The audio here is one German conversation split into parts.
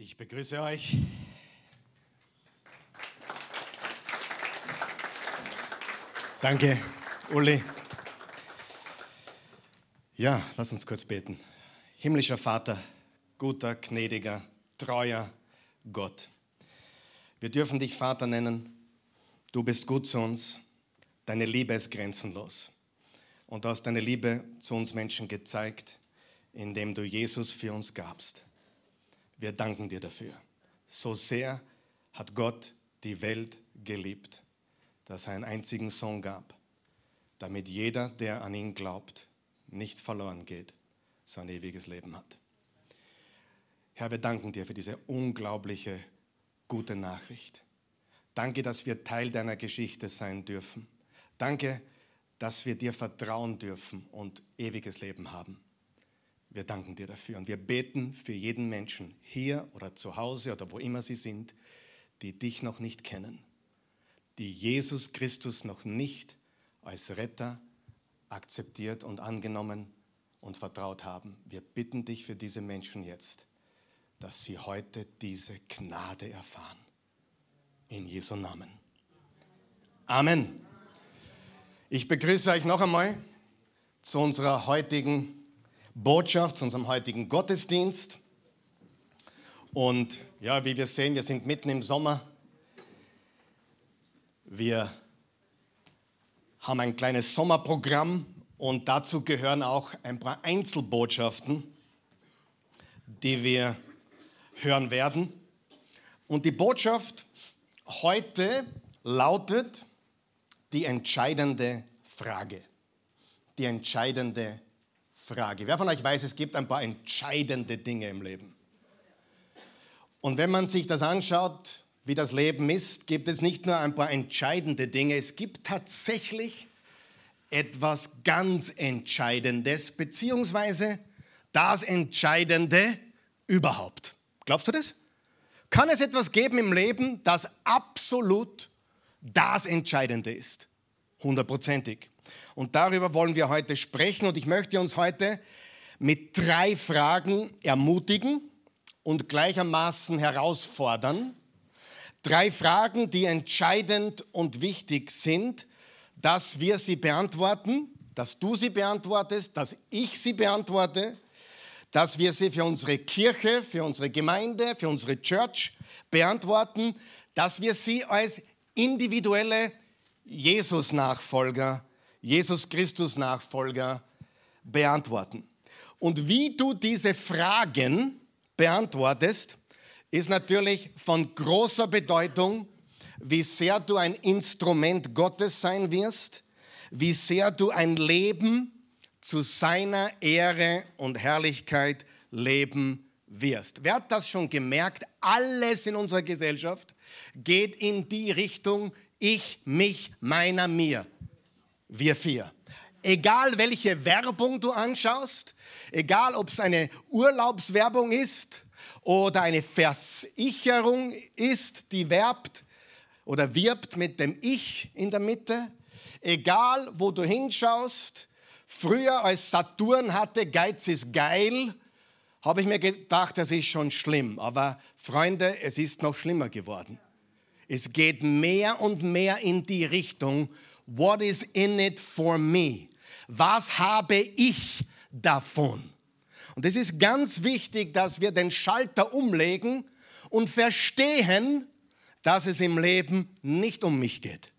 Ich begrüße euch. Danke, Uli. Ja, lass uns kurz beten. Himmlischer Vater, guter, gnädiger, treuer Gott. Wir dürfen dich Vater nennen. Du bist gut zu uns. Deine Liebe ist grenzenlos. Und du hast deine Liebe zu uns Menschen gezeigt, indem du Jesus für uns gabst. Wir danken dir dafür. So sehr hat Gott die Welt geliebt, dass er einen einzigen Sohn gab, damit jeder, der an ihn glaubt, nicht verloren geht, sein ewiges Leben hat. Herr, wir danken dir für diese unglaubliche gute Nachricht. Danke, dass wir Teil deiner Geschichte sein dürfen. Danke, dass wir dir vertrauen dürfen und ewiges Leben haben. Wir danken dir dafür und wir beten für jeden Menschen hier oder zu Hause oder wo immer sie sind, die dich noch nicht kennen, die Jesus Christus noch nicht als Retter akzeptiert und angenommen und vertraut haben. Wir bitten dich für diese Menschen jetzt, dass sie heute diese Gnade erfahren. In Jesu Namen. Amen. Ich begrüße euch noch einmal zu unserer heutigen Botschaft, zu unserem heutigen Gottesdienst. Und ja, wie wir sehen, wir sind mitten im Sommer. Wir haben ein kleines Sommerprogramm und dazu gehören auch ein paar Einzelbotschaften, die wir hören werden. Und die Botschaft heute lautet die entscheidende Frage. Die entscheidende Frage. Wer von euch weiß, es gibt ein paar entscheidende Dinge im Leben. Und wenn man sich das anschaut, wie das Leben ist, gibt es nicht nur ein paar entscheidende Dinge, es gibt tatsächlich etwas ganz Entscheidendes, beziehungsweise das Entscheidende überhaupt. Glaubst du das? Kann es etwas geben im Leben, das absolut das Entscheidende ist? Hundertprozentig. Und darüber wollen wir heute sprechen und ich möchte uns heute mit drei Fragen ermutigen und gleichermaßen herausfordern. Drei Fragen, die entscheidend und wichtig sind, dass wir sie beantworten, dass du sie beantwortest, dass ich sie beantworte, dass wir sie für unsere Kirche, für unsere Gemeinde, für unsere Church beantworten, dass wir sie als individuelle Jesus-Nachfolger, Jesus Christus-Nachfolger beantworten. Und wie du diese Fragen beantwortest, ist natürlich von großer Bedeutung, wie sehr du ein Instrument Gottes sein wirst, wie sehr du ein Leben zu seiner Ehre und Herrlichkeit leben wirst. Wer hat das schon gemerkt? Alles in unserer Gesellschaft geht in die Richtung ich, mich, meiner, mir. Wir vier. Egal welche Werbung du anschaust, egal ob es eine Urlaubswerbung ist oder eine Versicherung ist, die werbt oder wirbt mit dem Ich in der Mitte, egal wo du hinschaust, früher als Saturn hatte, Geiz ist geil, habe ich mir gedacht, das ist schon schlimm. Aber Freunde, es ist noch schlimmer geworden. Es geht mehr und mehr in die Richtung, what is in it for me? Was habe ich davon? Und es ist ganz wichtig, dass wir den Schalter umlegen und verstehen, dass es im Leben nicht um mich geht.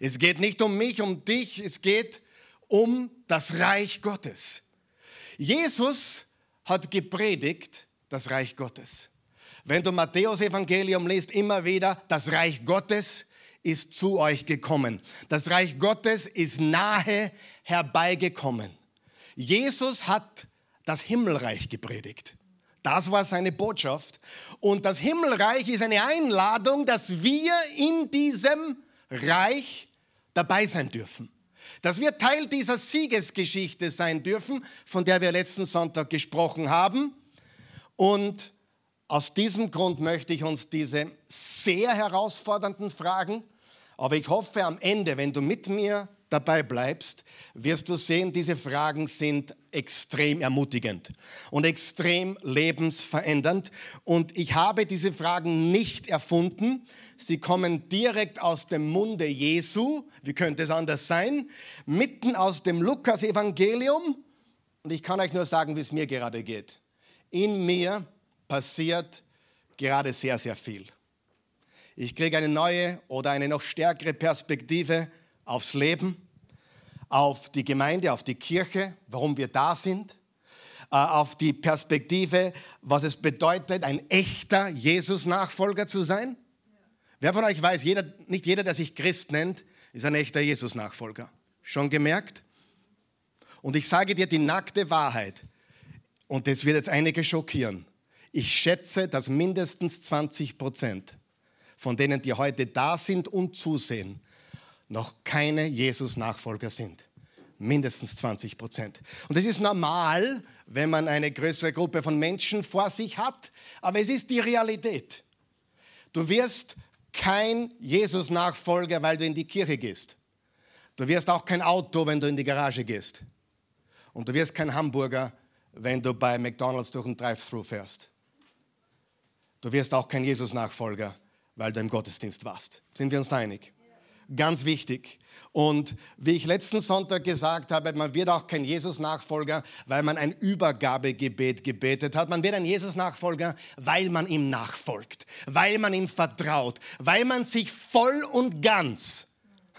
Es geht nicht um mich, um dich, es geht um das Reich Gottes. Jesus hat gepredigt das Reich Gottes. Wenn du Matthäus Evangelium liest, immer wieder, das Reich Gottes ist zu euch gekommen. Das Reich Gottes ist nahe herbeigekommen. Jesus hat das Himmelreich gepredigt. Das war seine Botschaft. Und das Himmelreich ist eine Einladung, dass wir in diesem Reich dabei sein dürfen. Dass wir Teil dieser Siegesgeschichte sein dürfen, von der wir letzten Sonntag gesprochen haben. Und aus diesem Grund möchte ich uns diese sehr herausfordernden Fragen, aber ich hoffe am Ende, wenn du mit mir dabei bleibst, wirst du sehen, diese Fragen sind extrem ermutigend und extrem lebensverändernd. Und ich habe diese Fragen nicht erfunden. Sie kommen direkt aus dem Munde Jesu. Wie könnte es anders sein? Mitten aus dem Lukas-Evangelium. Und ich kann euch nur sagen, wie es mir gerade geht. In mir passiert gerade sehr, sehr viel. Ich kriege eine neue oder eine noch stärkere Perspektive aufs Leben, auf die Gemeinde, auf die Kirche, warum wir da sind, äh, auf die Perspektive, was es bedeutet, ein echter Jesus-Nachfolger zu sein. Wer von euch weiß, jeder, nicht jeder, der sich Christ nennt, ist ein echter Jesus-Nachfolger. Schon gemerkt? Und ich sage dir die nackte Wahrheit, und das wird jetzt einige schockieren. Ich schätze, dass mindestens 20 Prozent von denen, die heute da sind und zusehen, noch keine Jesus-Nachfolger sind. Mindestens 20 Prozent. Und das ist normal, wenn man eine größere Gruppe von Menschen vor sich hat, aber es ist die Realität. Du wirst kein Jesus-Nachfolger, weil du in die Kirche gehst. Du wirst auch kein Auto, wenn du in die Garage gehst. Und du wirst kein Hamburger, wenn du bei McDonald's durch ein Drive-Thru fährst. Du wirst auch kein Jesus-Nachfolger, weil du im Gottesdienst warst. Sind wir uns einig? Ganz wichtig. Und wie ich letzten Sonntag gesagt habe, man wird auch kein Jesus-Nachfolger, weil man ein Übergabegebet gebetet hat. Man wird ein Jesus-Nachfolger, weil man ihm nachfolgt, weil man ihm vertraut, weil man sich voll und ganz.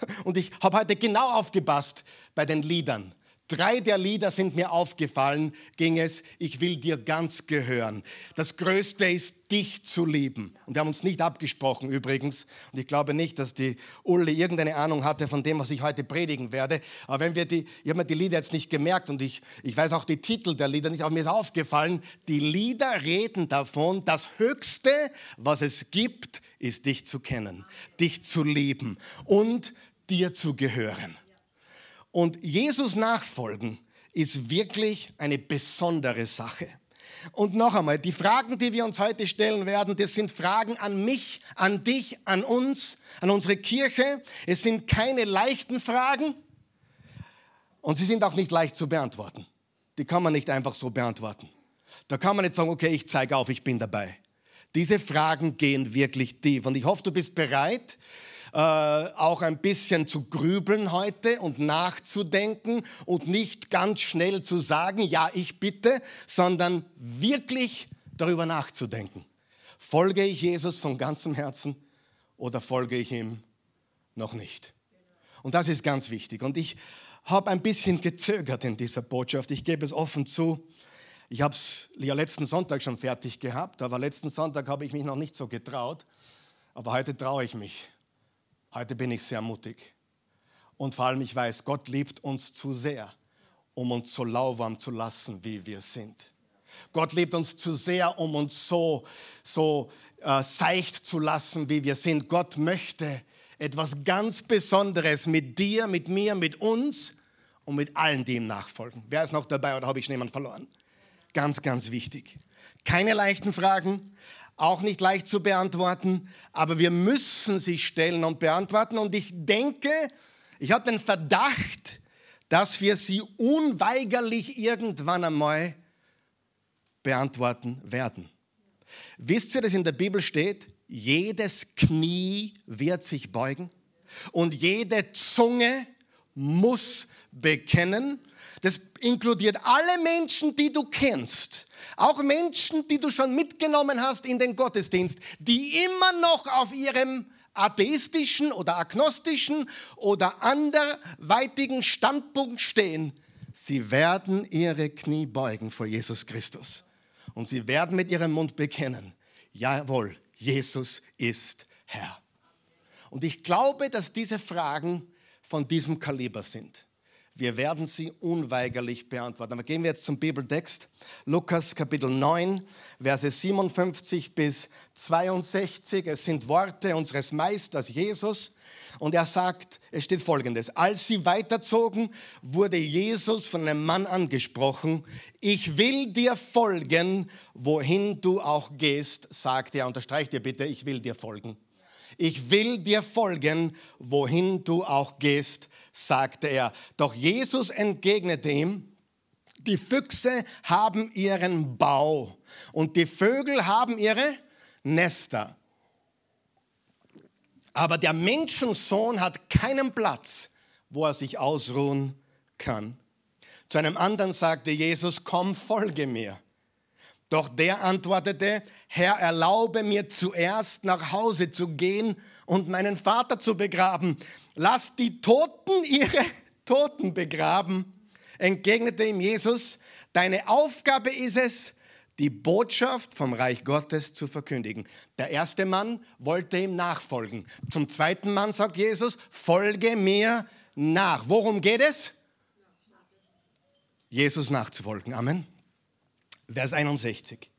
Und ich habe heute genau aufgepasst bei den Liedern. Drei der Lieder sind mir aufgefallen, ging es, ich will dir ganz gehören. Das Größte ist, dich zu lieben. Und wir haben uns nicht abgesprochen übrigens. Und ich glaube nicht, dass die Ulle irgendeine Ahnung hatte von dem, was ich heute predigen werde. Aber wenn wir die, ich habe mir die Lieder jetzt nicht gemerkt und ich, ich weiß auch die Titel der Lieder nicht, aber mir ist aufgefallen, die Lieder reden davon, das Höchste, was es gibt, ist dich zu kennen, dich zu lieben und dir zu gehören. Und Jesus nachfolgen ist wirklich eine besondere Sache. Und noch einmal, die Fragen, die wir uns heute stellen werden, das sind Fragen an mich, an dich, an uns, an unsere Kirche. Es sind keine leichten Fragen und sie sind auch nicht leicht zu beantworten. Die kann man nicht einfach so beantworten. Da kann man nicht sagen, okay, ich zeige auf, ich bin dabei. Diese Fragen gehen wirklich tief und ich hoffe, du bist bereit, äh, auch ein bisschen zu grübeln heute und nachzudenken und nicht ganz schnell zu sagen, ja, ich bitte, sondern wirklich darüber nachzudenken. Folge ich Jesus von ganzem Herzen oder folge ich ihm noch nicht? Und das ist ganz wichtig. Und ich habe ein bisschen gezögert in dieser Botschaft. Ich gebe es offen zu. Ich habe es ja letzten Sonntag schon fertig gehabt, aber letzten Sonntag habe ich mich noch nicht so getraut. Aber heute traue ich mich. Heute bin ich sehr mutig. Und vor allem, ich weiß, Gott liebt uns zu sehr, um uns so lauwarm zu lassen, wie wir sind. Gott liebt uns zu sehr, um uns so, so äh, seicht zu lassen, wie wir sind. Gott möchte etwas ganz Besonderes mit dir, mit mir, mit uns und mit allen, die ihm nachfolgen. Wer ist noch dabei oder habe ich jemanden verloren? Ganz, ganz wichtig. Keine leichten Fragen, auch nicht leicht zu beantworten, aber wir müssen sie stellen und beantworten. Und ich denke, ich habe den Verdacht, dass wir sie unweigerlich irgendwann einmal beantworten werden. Wisst ihr, dass in der Bibel steht, jedes Knie wird sich beugen und jede Zunge muss bekennen. Das inkludiert alle Menschen, die du kennst. Auch Menschen, die du schon mitgenommen hast in den Gottesdienst, die immer noch auf ihrem atheistischen oder agnostischen oder anderweitigen Standpunkt stehen, sie werden ihre Knie beugen vor Jesus Christus. Und sie werden mit ihrem Mund bekennen, jawohl, Jesus ist Herr. Und ich glaube, dass diese Fragen von diesem Kaliber sind. Wir werden sie unweigerlich beantworten. Aber gehen wir jetzt zum Bibeltext. Lukas Kapitel 9, Verse 57 bis 62. Es sind Worte unseres Meisters Jesus. Und er sagt, es steht folgendes. Als sie weiterzogen, wurde Jesus von einem Mann angesprochen. Ich will dir folgen, wohin du auch gehst, sagt er. Unterstreicht dir bitte, ich will dir folgen. Ich will dir folgen, wohin du auch gehst, sagte er. Doch Jesus entgegnete ihm, die Füchse haben ihren Bau und die Vögel haben ihre Nester. Aber der Menschensohn hat keinen Platz, wo er sich ausruhen kann. Zu einem anderen sagte Jesus, komm, folge mir. Doch der antwortete, Herr, erlaube mir zuerst nach Hause zu gehen und meinen Vater zu begraben. Lass die Toten ihre Toten begraben. Entgegnete ihm Jesus, deine Aufgabe ist es, die Botschaft vom Reich Gottes zu verkündigen. Der erste Mann wollte ihm nachfolgen. Zum zweiten Mann sagt Jesus, folge mir nach. Worum geht es? Jesus nachzufolgen. Amen. Vers 61.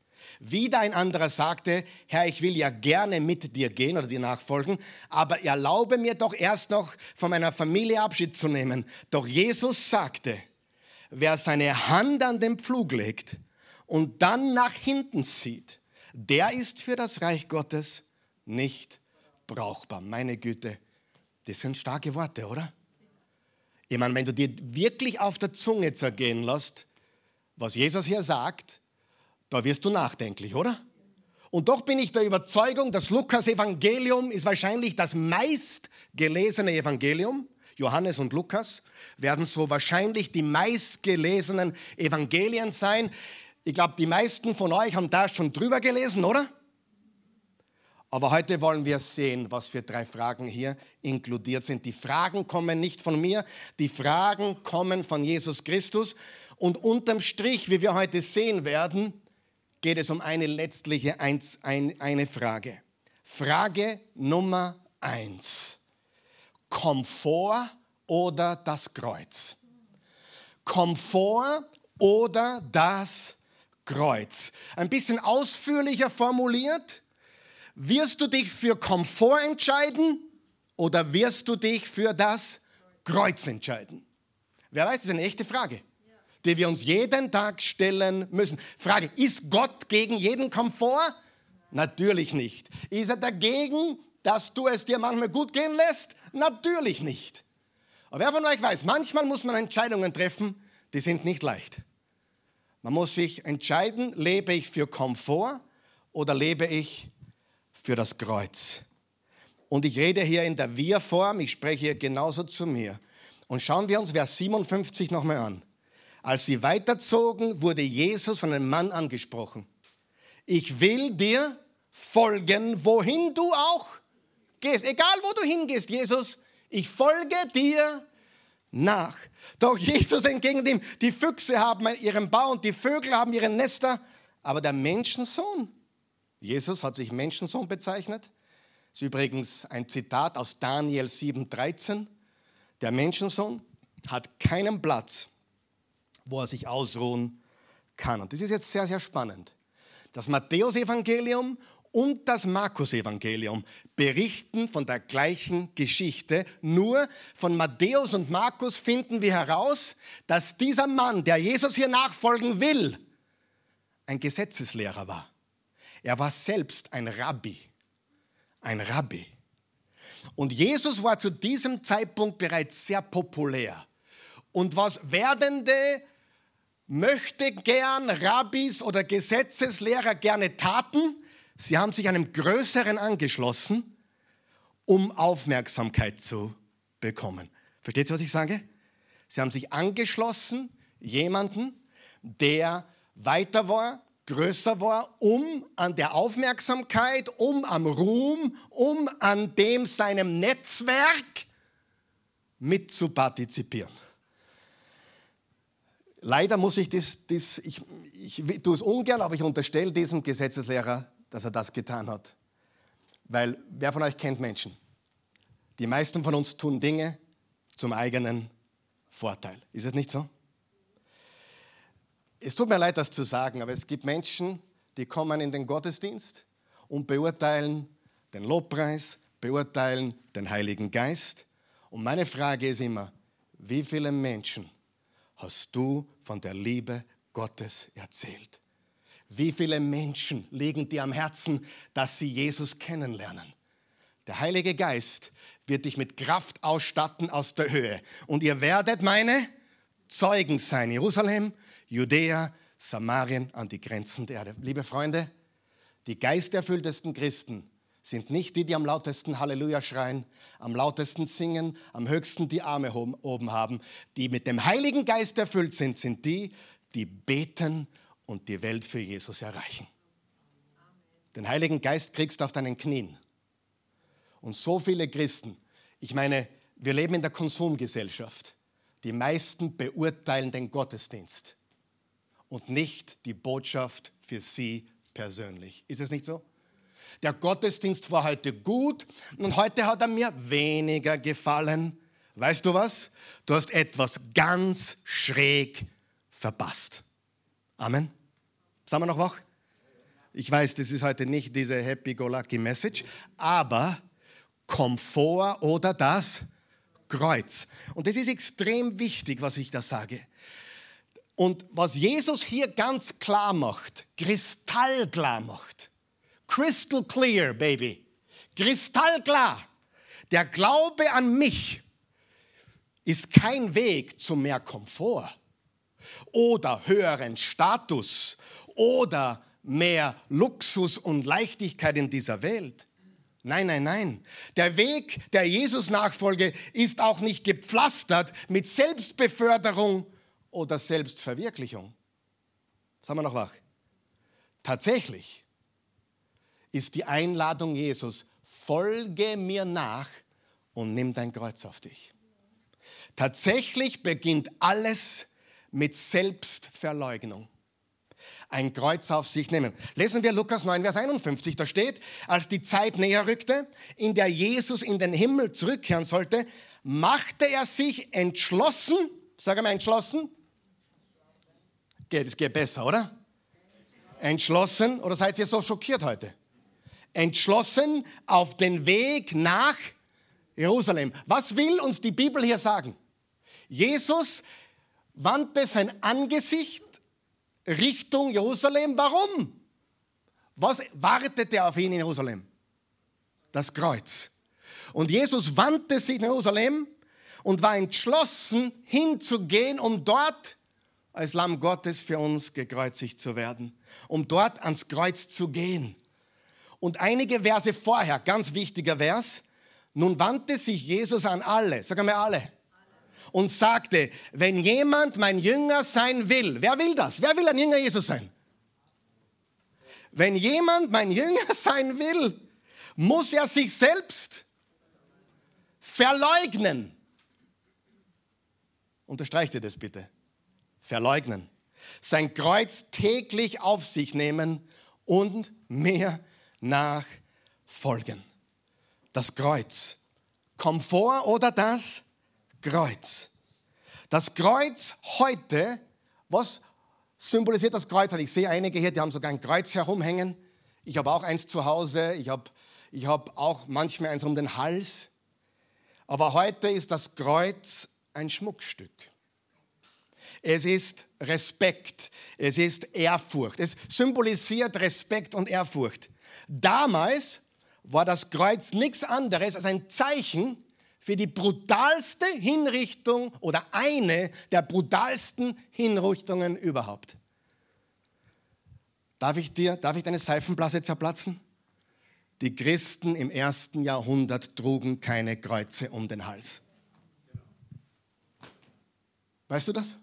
Wieder ein anderer sagte, Herr, ich will ja gerne mit dir gehen oder dir nachfolgen, aber erlaube mir doch erst noch von meiner Familie Abschied zu nehmen. Doch Jesus sagte, wer seine Hand an den Pflug legt und dann nach hinten sieht, der ist für das Reich Gottes nicht brauchbar. Meine Güte, das sind starke Worte, oder? Ich meine, wenn du dir wirklich auf der Zunge zergehen lässt, was Jesus hier sagt, da wirst du nachdenklich, oder? Und doch bin ich der Überzeugung, das Lukas-Evangelium ist wahrscheinlich das meistgelesene Evangelium. Johannes und Lukas werden so wahrscheinlich die meistgelesenen Evangelien sein. Ich glaube, die meisten von euch haben da schon drüber gelesen, oder? Aber heute wollen wir sehen, was für drei Fragen hier inkludiert sind. Die Fragen kommen nicht von mir, die Fragen kommen von Jesus Christus. Und unterm Strich, wie wir heute sehen werden, geht es um eine letztliche eins, ein, eine Frage. Frage Nummer eins. Komfort oder das Kreuz? Komfort oder das Kreuz? Ein bisschen ausführlicher formuliert wirst du dich für Komfort entscheiden oder wirst du dich für das Kreuz entscheiden? Wer weiß, das ist eine echte Frage, die wir uns jeden Tag stellen müssen. Frage, ist Gott gegen jeden Komfort? Natürlich nicht. Ist er dagegen, dass du es dir manchmal gut gehen lässt? Natürlich nicht. Aber wer von euch weiß, manchmal muss man Entscheidungen treffen, die sind nicht leicht. Man muss sich entscheiden, lebe ich für Komfort oder lebe ich für das Kreuz. Und ich rede hier in der Wir-Form, ich spreche hier genauso zu mir. Und schauen wir uns Vers 57 nochmal an. Als sie weiterzogen, wurde Jesus von einem Mann angesprochen. Ich will dir folgen, wohin du auch gehst. Egal, wo du hingehst, Jesus, ich folge dir nach. Doch Jesus entgegnet ihm, die Füchse haben ihren Bau und die Vögel haben ihre Nester, aber der Menschensohn Jesus hat sich Menschensohn bezeichnet. Das ist übrigens ein Zitat aus Daniel 7,13. Der Menschensohn hat keinen Platz, wo er sich ausruhen kann. Und das ist jetzt sehr, sehr spannend. Das Matthäusevangelium und das Markus-Evangelium berichten von der gleichen Geschichte. Nur von Matthäus und Markus finden wir heraus, dass dieser Mann, der Jesus hier nachfolgen will, ein Gesetzeslehrer war. Er war selbst ein Rabbi. Ein Rabbi. Und Jesus war zu diesem Zeitpunkt bereits sehr populär. Und was werdende möchte gern Rabbis oder Gesetzeslehrer gerne taten, sie haben sich einem Größeren angeschlossen, um Aufmerksamkeit zu bekommen. Versteht ihr, was ich sage? Sie haben sich angeschlossen, jemanden, der weiter war, größer war, um an der Aufmerksamkeit, um am Ruhm, um an dem seinem Netzwerk mitzupartizipieren. Leider muss ich das, das ich, ich tue es ungern, aber ich unterstelle diesem Gesetzeslehrer, dass er das getan hat. Weil wer von euch kennt Menschen? Die meisten von uns tun Dinge zum eigenen Vorteil. Ist es nicht so? Es tut mir leid, das zu sagen, aber es gibt Menschen, die kommen in den Gottesdienst und beurteilen den Lobpreis, beurteilen den Heiligen Geist. Und meine Frage ist immer, wie viele Menschen hast du von der Liebe Gottes erzählt? Wie viele Menschen liegen dir am Herzen, dass sie Jesus kennenlernen? Der Heilige Geist wird dich mit Kraft ausstatten aus der Höhe. Und ihr werdet meine Zeugen sein. Jerusalem, Judäa, Samarien an die Grenzen der Erde. Liebe Freunde, die geisterfülltesten Christen sind nicht die, die am lautesten Halleluja schreien, am lautesten singen, am höchsten die Arme oben haben. Die mit dem Heiligen Geist erfüllt sind, sind die, die beten und die Welt für Jesus erreichen. Den Heiligen Geist kriegst du auf deinen Knien. Und so viele Christen, ich meine, wir leben in der Konsumgesellschaft. Die meisten beurteilen den Gottesdienst und nicht die Botschaft für sie persönlich. Ist es nicht so? Der Gottesdienst war heute gut und heute hat er mir weniger gefallen. Weißt du was? Du hast etwas ganz schräg verpasst. Amen. Sagen wir noch wach? Ich weiß, das ist heute nicht diese Happy-Go-Lucky-Message, aber Komfort oder das Kreuz. Und das ist extrem wichtig, was ich da sage. Und was Jesus hier ganz klar macht, kristallklar macht, crystal clear, baby, kristallklar, der Glaube an mich ist kein Weg zu mehr Komfort oder höheren Status oder mehr Luxus und Leichtigkeit in dieser Welt. Nein, nein, nein. Der Weg der Jesus-Nachfolge ist auch nicht gepflastert mit Selbstbeförderung oder Selbstverwirklichung. Sagen wir noch wach. Tatsächlich ist die Einladung Jesus, folge mir nach und nimm dein Kreuz auf dich. Tatsächlich beginnt alles mit Selbstverleugnung ein Kreuz auf sich nehmen. Lesen wir Lukas 9, Vers 51. Da steht, als die Zeit näher rückte, in der Jesus in den Himmel zurückkehren sollte, machte er sich entschlossen, sag mal entschlossen, geht, es geht besser, oder? Entschlossen, oder seid ihr so schockiert heute? Entschlossen auf den Weg nach Jerusalem. Was will uns die Bibel hier sagen? Jesus wandte sein Angesicht Richtung Jerusalem. Warum? Was wartete auf ihn in Jerusalem? Das Kreuz. Und Jesus wandte sich nach Jerusalem und war entschlossen hinzugehen, um dort als Lamm Gottes für uns gekreuzigt zu werden, um dort ans Kreuz zu gehen. Und einige Verse vorher, ganz wichtiger Vers, nun wandte sich Jesus an alle, sagen wir alle, und sagte, wenn jemand mein Jünger sein will, wer will das? Wer will ein Jünger Jesus sein? Wenn jemand mein Jünger sein will, muss er sich selbst verleugnen. Unterstreicht ihr das bitte? Verleugnen. Sein Kreuz täglich auf sich nehmen und mir nachfolgen. Das Kreuz. Komfort oder das Kreuz. Das Kreuz heute, was symbolisiert das Kreuz? Ich sehe einige hier, die haben sogar ein Kreuz herumhängen. Ich habe auch eins zu Hause. Ich habe, ich habe auch manchmal eins um den Hals. Aber heute ist das Kreuz ein Schmuckstück. Es ist Respekt, es ist Ehrfurcht. Es symbolisiert Respekt und Ehrfurcht. Damals war das Kreuz nichts anderes als ein Zeichen für die brutalste Hinrichtung oder eine der brutalsten Hinrichtungen überhaupt. Darf ich dir, darf ich deine Seifenblase zerplatzen? Die Christen im ersten Jahrhundert trugen keine Kreuze um den Hals. Weißt du das?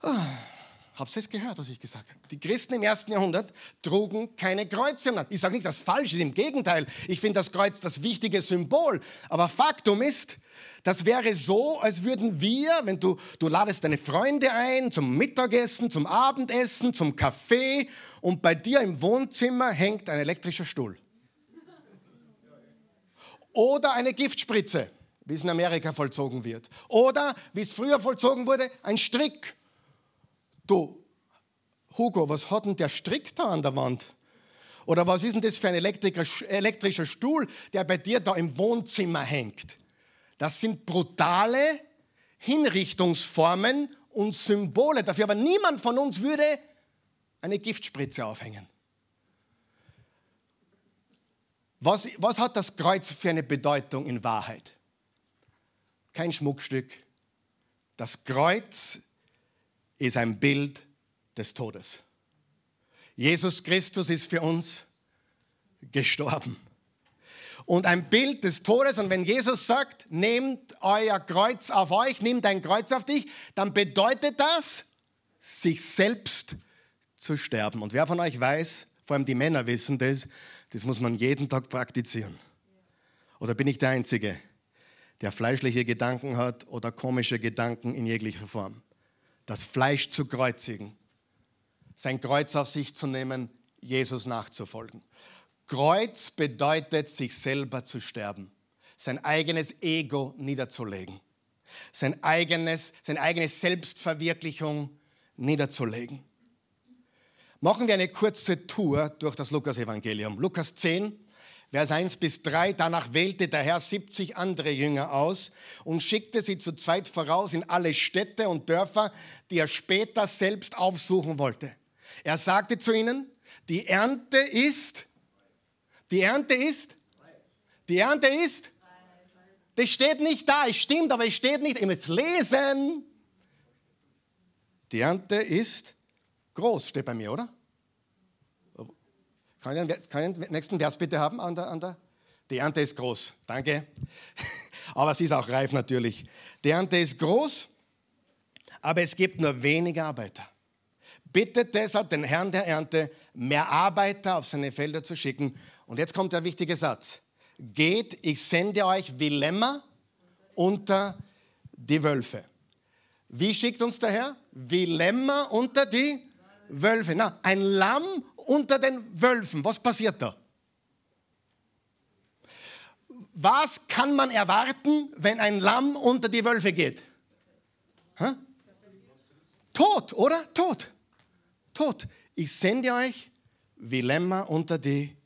Ah. Habt ihr es gehört, was ich gesagt habe? Die Christen im ersten Jahrhundert trugen keine Kreuze. Ich sage nicht, dass das falsch ist, im Gegenteil. Ich finde das Kreuz das wichtige Symbol. Aber Faktum ist, das wäre so, als würden wir, wenn du, du ladest deine Freunde ein zum Mittagessen, zum Abendessen, zum Kaffee und bei dir im Wohnzimmer hängt ein elektrischer Stuhl. Oder eine Giftspritze, wie es in Amerika vollzogen wird. Oder, wie es früher vollzogen wurde, ein Strick Du, Hugo, was hat denn der Strick da an der Wand? Oder was ist denn das für ein elektrischer Stuhl, der bei dir da im Wohnzimmer hängt? Das sind brutale Hinrichtungsformen und Symbole dafür. Aber niemand von uns würde eine Giftspritze aufhängen. Was, was hat das Kreuz für eine Bedeutung in Wahrheit? Kein Schmuckstück. Das Kreuz ist ein Bild des Todes. Jesus Christus ist für uns gestorben. Und ein Bild des Todes. Und wenn Jesus sagt, nehmt euer Kreuz auf euch, nehmt dein Kreuz auf dich, dann bedeutet das, sich selbst zu sterben. Und wer von euch weiß, vor allem die Männer wissen das, das muss man jeden Tag praktizieren. Oder bin ich der Einzige, der fleischliche Gedanken hat oder komische Gedanken in jeglicher Form? Das Fleisch zu kreuzigen, sein Kreuz auf sich zu nehmen, Jesus nachzufolgen. Kreuz bedeutet, sich selber zu sterben, sein eigenes Ego niederzulegen, sein eigenes, seine eigene Selbstverwirklichung niederzulegen. Machen wir eine kurze Tour durch das Lukas-Evangelium. Lukas 10, Vers 1 bis 3. Danach wählte der Herr 70 andere Jünger aus und schickte sie zu zweit voraus in alle Städte und Dörfer, die er später selbst aufsuchen wollte. Er sagte zu ihnen, die Ernte ist, die Ernte ist, die Ernte ist, das steht nicht da, es stimmt, aber es steht nicht, ihr müsst lesen. Die Ernte ist groß, steht bei mir, oder? Kann ich, den, nächsten Vers bitte haben an der, an der? Die Ernte ist groß, danke. aber sie ist auch reif natürlich. Die Ernte ist groß, aber es gibt nur wenige Arbeiter. Bittet deshalb den Herrn der Ernte, mehr Arbeiter auf seine Felder zu schicken. Und jetzt kommt der wichtige Satz. Geht, ich sende euch wie Lämmer unter die Wölfe. Wie schickt uns der Herr? Wie Lämmer unter die Wölfe. Na, ein Lamm unter den Wölfen. Was passiert da? Was kann man erwarten, wenn ein Lamm unter die Wölfe geht? Hä? Tod, oder? Tod. Tod. Ich sende euch wie Lämmer unter die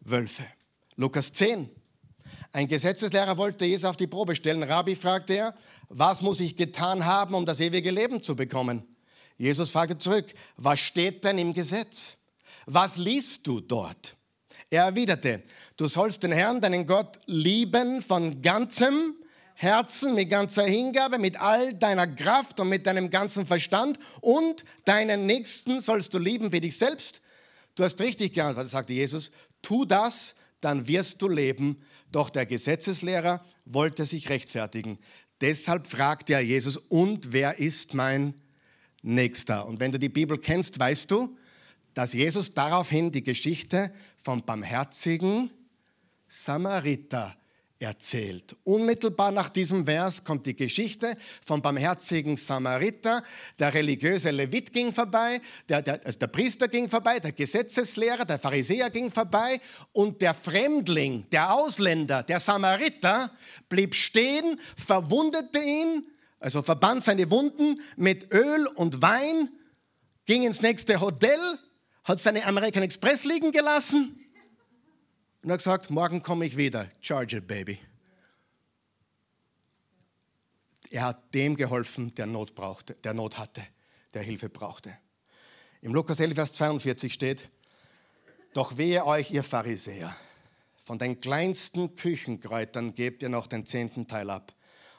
Wölfe. Lukas 10. Ein Gesetzeslehrer wollte Jesus auf die Probe stellen. Rabbi fragte er, was muss ich getan haben, um das ewige Leben zu bekommen? Jesus fragte zurück, was steht denn im Gesetz? Was liest du dort? Er erwiderte, du sollst den Herrn, deinen Gott, lieben von ganzem Herzen, mit ganzer Hingabe, mit all deiner Kraft und mit deinem ganzen Verstand und deinen Nächsten sollst du lieben wie dich selbst. Du hast richtig geantwortet, sagte Jesus, tu das, dann wirst du leben. Doch der Gesetzeslehrer wollte sich rechtfertigen. Deshalb fragt er Jesus, und wer ist mein Nächster? Und wenn du die Bibel kennst, weißt du, dass Jesus daraufhin die Geschichte vom barmherzigen Samariter erzählt. Unmittelbar nach diesem Vers kommt die Geschichte vom barmherzigen Samariter. Der religiöse Levit ging vorbei, der, der, also der Priester ging vorbei, der Gesetzeslehrer, der Pharisäer ging vorbei und der Fremdling, der Ausländer, der Samariter blieb stehen, verwundete ihn, also verband seine Wunden mit Öl und Wein, ging ins nächste Hotel, hat seine American Express liegen gelassen und hat gesagt, morgen komme ich wieder. Charge it, baby. Er hat dem geholfen, der Not brauchte, der Not hatte, der Hilfe brauchte. Im Lukas 11, Vers 42 steht, doch wehe euch, ihr Pharisäer, von den kleinsten Küchenkräutern gebt ihr noch den zehnten Teil ab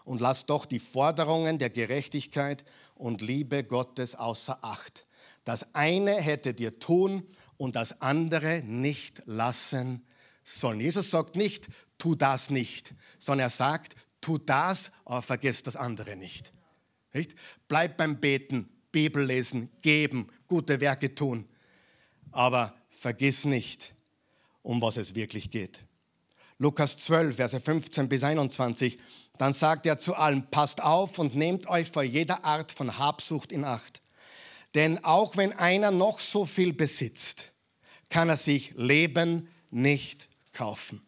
und lasst doch die Forderungen der Gerechtigkeit und Liebe Gottes außer Acht. Das eine hättet ihr tun und das andere nicht lassen sollen. Jesus sagt nicht, tu das nicht, sondern er sagt, tu das, aber vergiss das andere nicht. nicht? Bleib beim Beten, Bibel lesen, geben, gute Werke tun, aber vergiss nicht, um was es wirklich geht. Lukas 12, Verse 15 bis 21, dann sagt er zu allen, passt auf und nehmt euch vor jeder Art von Habsucht in Acht. Denn auch wenn einer noch so viel besitzt, kann er sich Leben nicht kaufen.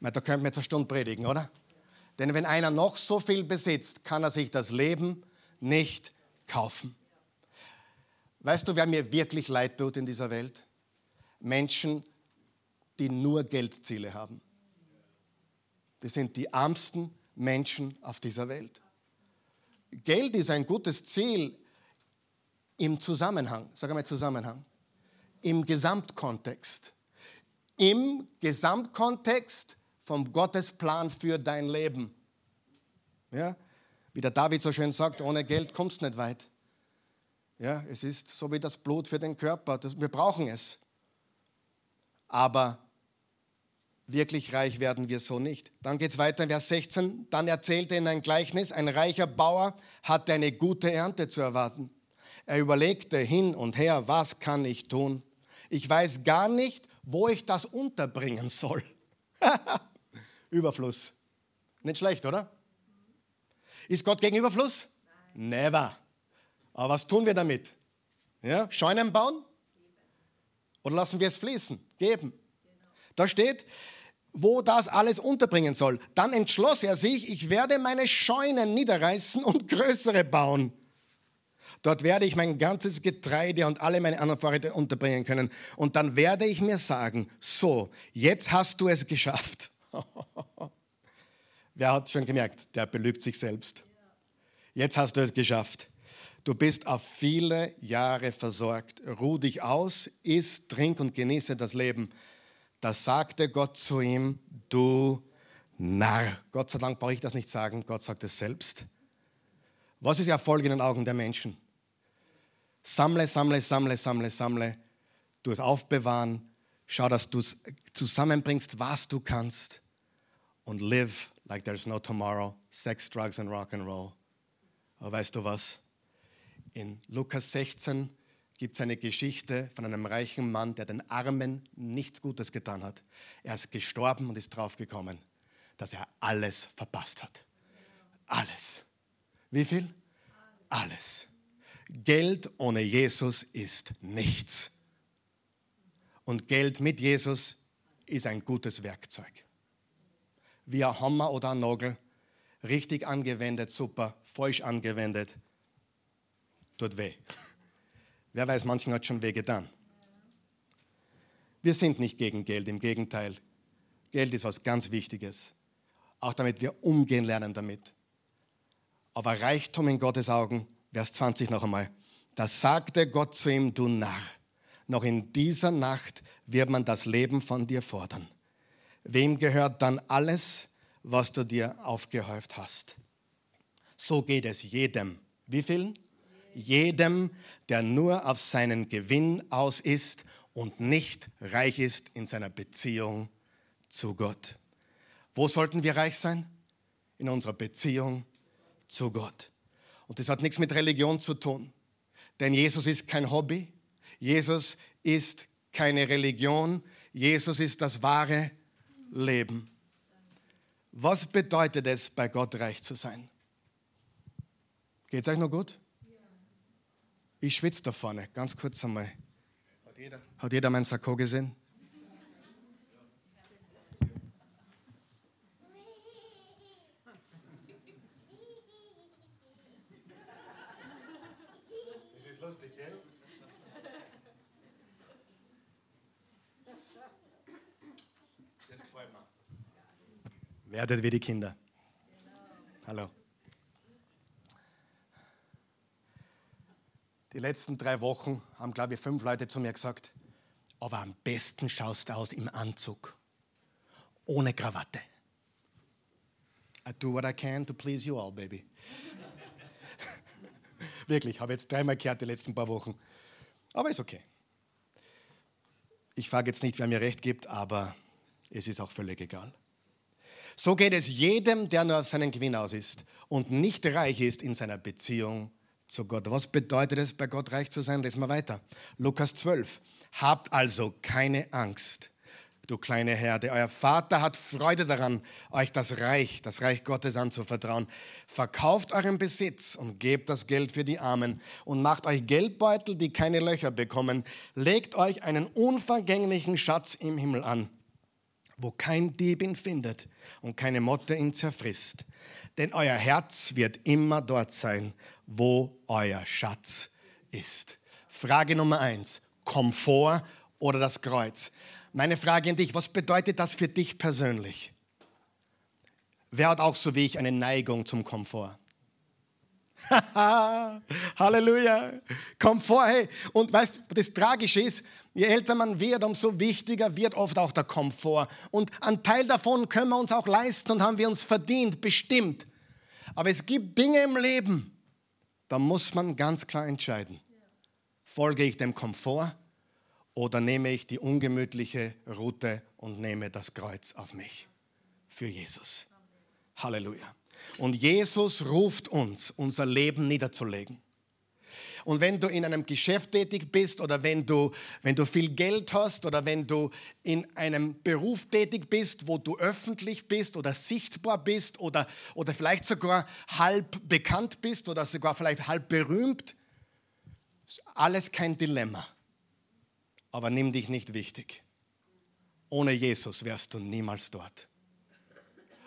Da könnte man jetzt eine Stunde predigen, oder? Denn wenn einer noch so viel besitzt, kann er sich das Leben nicht kaufen. Weißt du, wer mir wirklich leid tut in dieser Welt? Menschen, die nur Geldziele haben. Das sind die ärmsten Menschen auf dieser Welt. Geld ist ein gutes Ziel im Zusammenhang, sag einmal Zusammenhang, im Gesamtkontext. im Gesamtkontext vom Gottesplan für dein Leben. Ja? Wie der David so schön sagt, ohne Geld kommst du nicht weit. Ja, es ist so wie das Blut für den Körper. Wir brauchen es. Aber wirklich reich werden wir so nicht. Dann geht es weiter in Vers 16. Dann erzählte in ein Gleichnis, ein reicher Bauer hatte eine gute Ernte zu erwarten. Er überlegte hin und her, was kann ich tun? Ich weiß gar nicht, wo ich das unterbringen soll. Überfluss. Nicht schlecht, oder? Ist Gott gegen Überfluss? Never. Aber was tun wir damit? Ja? Scheunen bauen? Oder lassen wir es fließen? Geben. Da steht, wo das alles unterbringen soll. Dann entschloss er sich, ich werde meine Scheunen niederreißen und größere bauen. Dort werde ich mein ganzes Getreide und alle meine anderen Vorräte unterbringen können. Und dann werde ich mir sagen, so, jetzt hast du es geschafft. Wer hat schon gemerkt? Der belügt sich selbst. Jetzt hast du es geschafft. Du bist auf viele Jahre versorgt. Ruh dich aus, iss, trink und genieße das Leben. Da sagte Gott zu ihm, du Narr. Gott sei Dank brauche ich das nicht sagen, Gott sagt es selbst. Was ist Erfolg in den Augen der Menschen? Sammle, sammle, sammle, sammle, sammle. Du es aufbewahren. Schau, dass du es zusammenbringst, was du kannst. Und live like there's no tomorrow. Sex, Drugs and Rock and Roll. Aber weißt du was? In Lukas 16 gibt es eine Geschichte von einem reichen Mann, der den Armen nichts Gutes getan hat. Er ist gestorben und ist draufgekommen, dass er alles verpasst hat. Alles. Wie viel? Alles. Geld ohne Jesus ist nichts. Und Geld mit Jesus ist ein gutes Werkzeug. Wie ein Hammer oder ein Nagel, richtig angewendet, super, falsch angewendet, tut weh. Wer weiß, manchen hat schon weh getan. Wir sind nicht gegen Geld, im Gegenteil. Geld ist was ganz Wichtiges, auch damit wir umgehen lernen damit. Aber Reichtum in Gottes Augen, Vers 20 noch einmal, da sagte Gott zu ihm, du Narr, noch in dieser Nacht wird man das Leben von dir fordern. Wem gehört dann alles, was du dir aufgehäuft hast? So geht es jedem. Wie vielen? Jedem, der nur auf seinen Gewinn aus ist und nicht reich ist in seiner Beziehung zu Gott. Wo sollten wir reich sein? In unserer Beziehung zu Gott. Und das hat nichts mit Religion zu tun. Denn Jesus ist kein Hobby. Jesus ist keine Religion. Jesus ist das wahre Leben. Was bedeutet es, bei Gott reich zu sein? Geht es euch noch gut? Ich schwitze da vorne, ganz kurz einmal. Hat jeder, hat jeder mein Sakko gesehen? Das ist lustig, gell? Das gefällt mir. Werdet wie die Kinder. Hallo. Die letzten drei Wochen haben, glaube ich, fünf Leute zu mir gesagt, aber am besten schaust du aus im Anzug, ohne Krawatte. I do what I can to please you all, baby. Wirklich, habe jetzt dreimal gehört die letzten paar Wochen. Aber ist okay. Ich frage jetzt nicht, wer mir recht gibt, aber es ist auch völlig egal. So geht es jedem, der nur auf seinen Gewinn aus ist und nicht reich ist in seiner Beziehung zu Gott. Was bedeutet es, bei Gott reich zu sein? Lesen wir weiter. Lukas 12. Habt also keine Angst, du kleine Herde. Euer Vater hat Freude daran, euch das Reich, das Reich Gottes anzuvertrauen. Verkauft euren Besitz und gebt das Geld für die Armen und macht euch Geldbeutel, die keine Löcher bekommen. Legt euch einen unvergänglichen Schatz im Himmel an, wo kein Dieb ihn findet und keine Motte ihn zerfrisst. Denn euer Herz wird immer dort sein, wo euer Schatz ist. Frage Nummer eins, Komfort oder das Kreuz? Meine Frage an dich, was bedeutet das für dich persönlich? Wer hat auch so wie ich eine Neigung zum Komfort? Halleluja. Komfort, hey. Und weißt du, das Tragische ist, je älter man wird, umso wichtiger wird oft auch der Komfort. Und einen Teil davon können wir uns auch leisten und haben wir uns verdient, bestimmt. Aber es gibt Dinge im Leben, da muss man ganz klar entscheiden. Folge ich dem Komfort oder nehme ich die ungemütliche Route und nehme das Kreuz auf mich für Jesus. Halleluja. Und Jesus ruft uns, unser Leben niederzulegen. Und wenn du in einem Geschäft tätig bist oder wenn du, wenn du viel Geld hast oder wenn du in einem Beruf tätig bist, wo du öffentlich bist oder sichtbar bist oder, oder vielleicht sogar halb bekannt bist oder sogar vielleicht halb berühmt, ist alles kein Dilemma. Aber nimm dich nicht wichtig. Ohne Jesus wärst du niemals dort.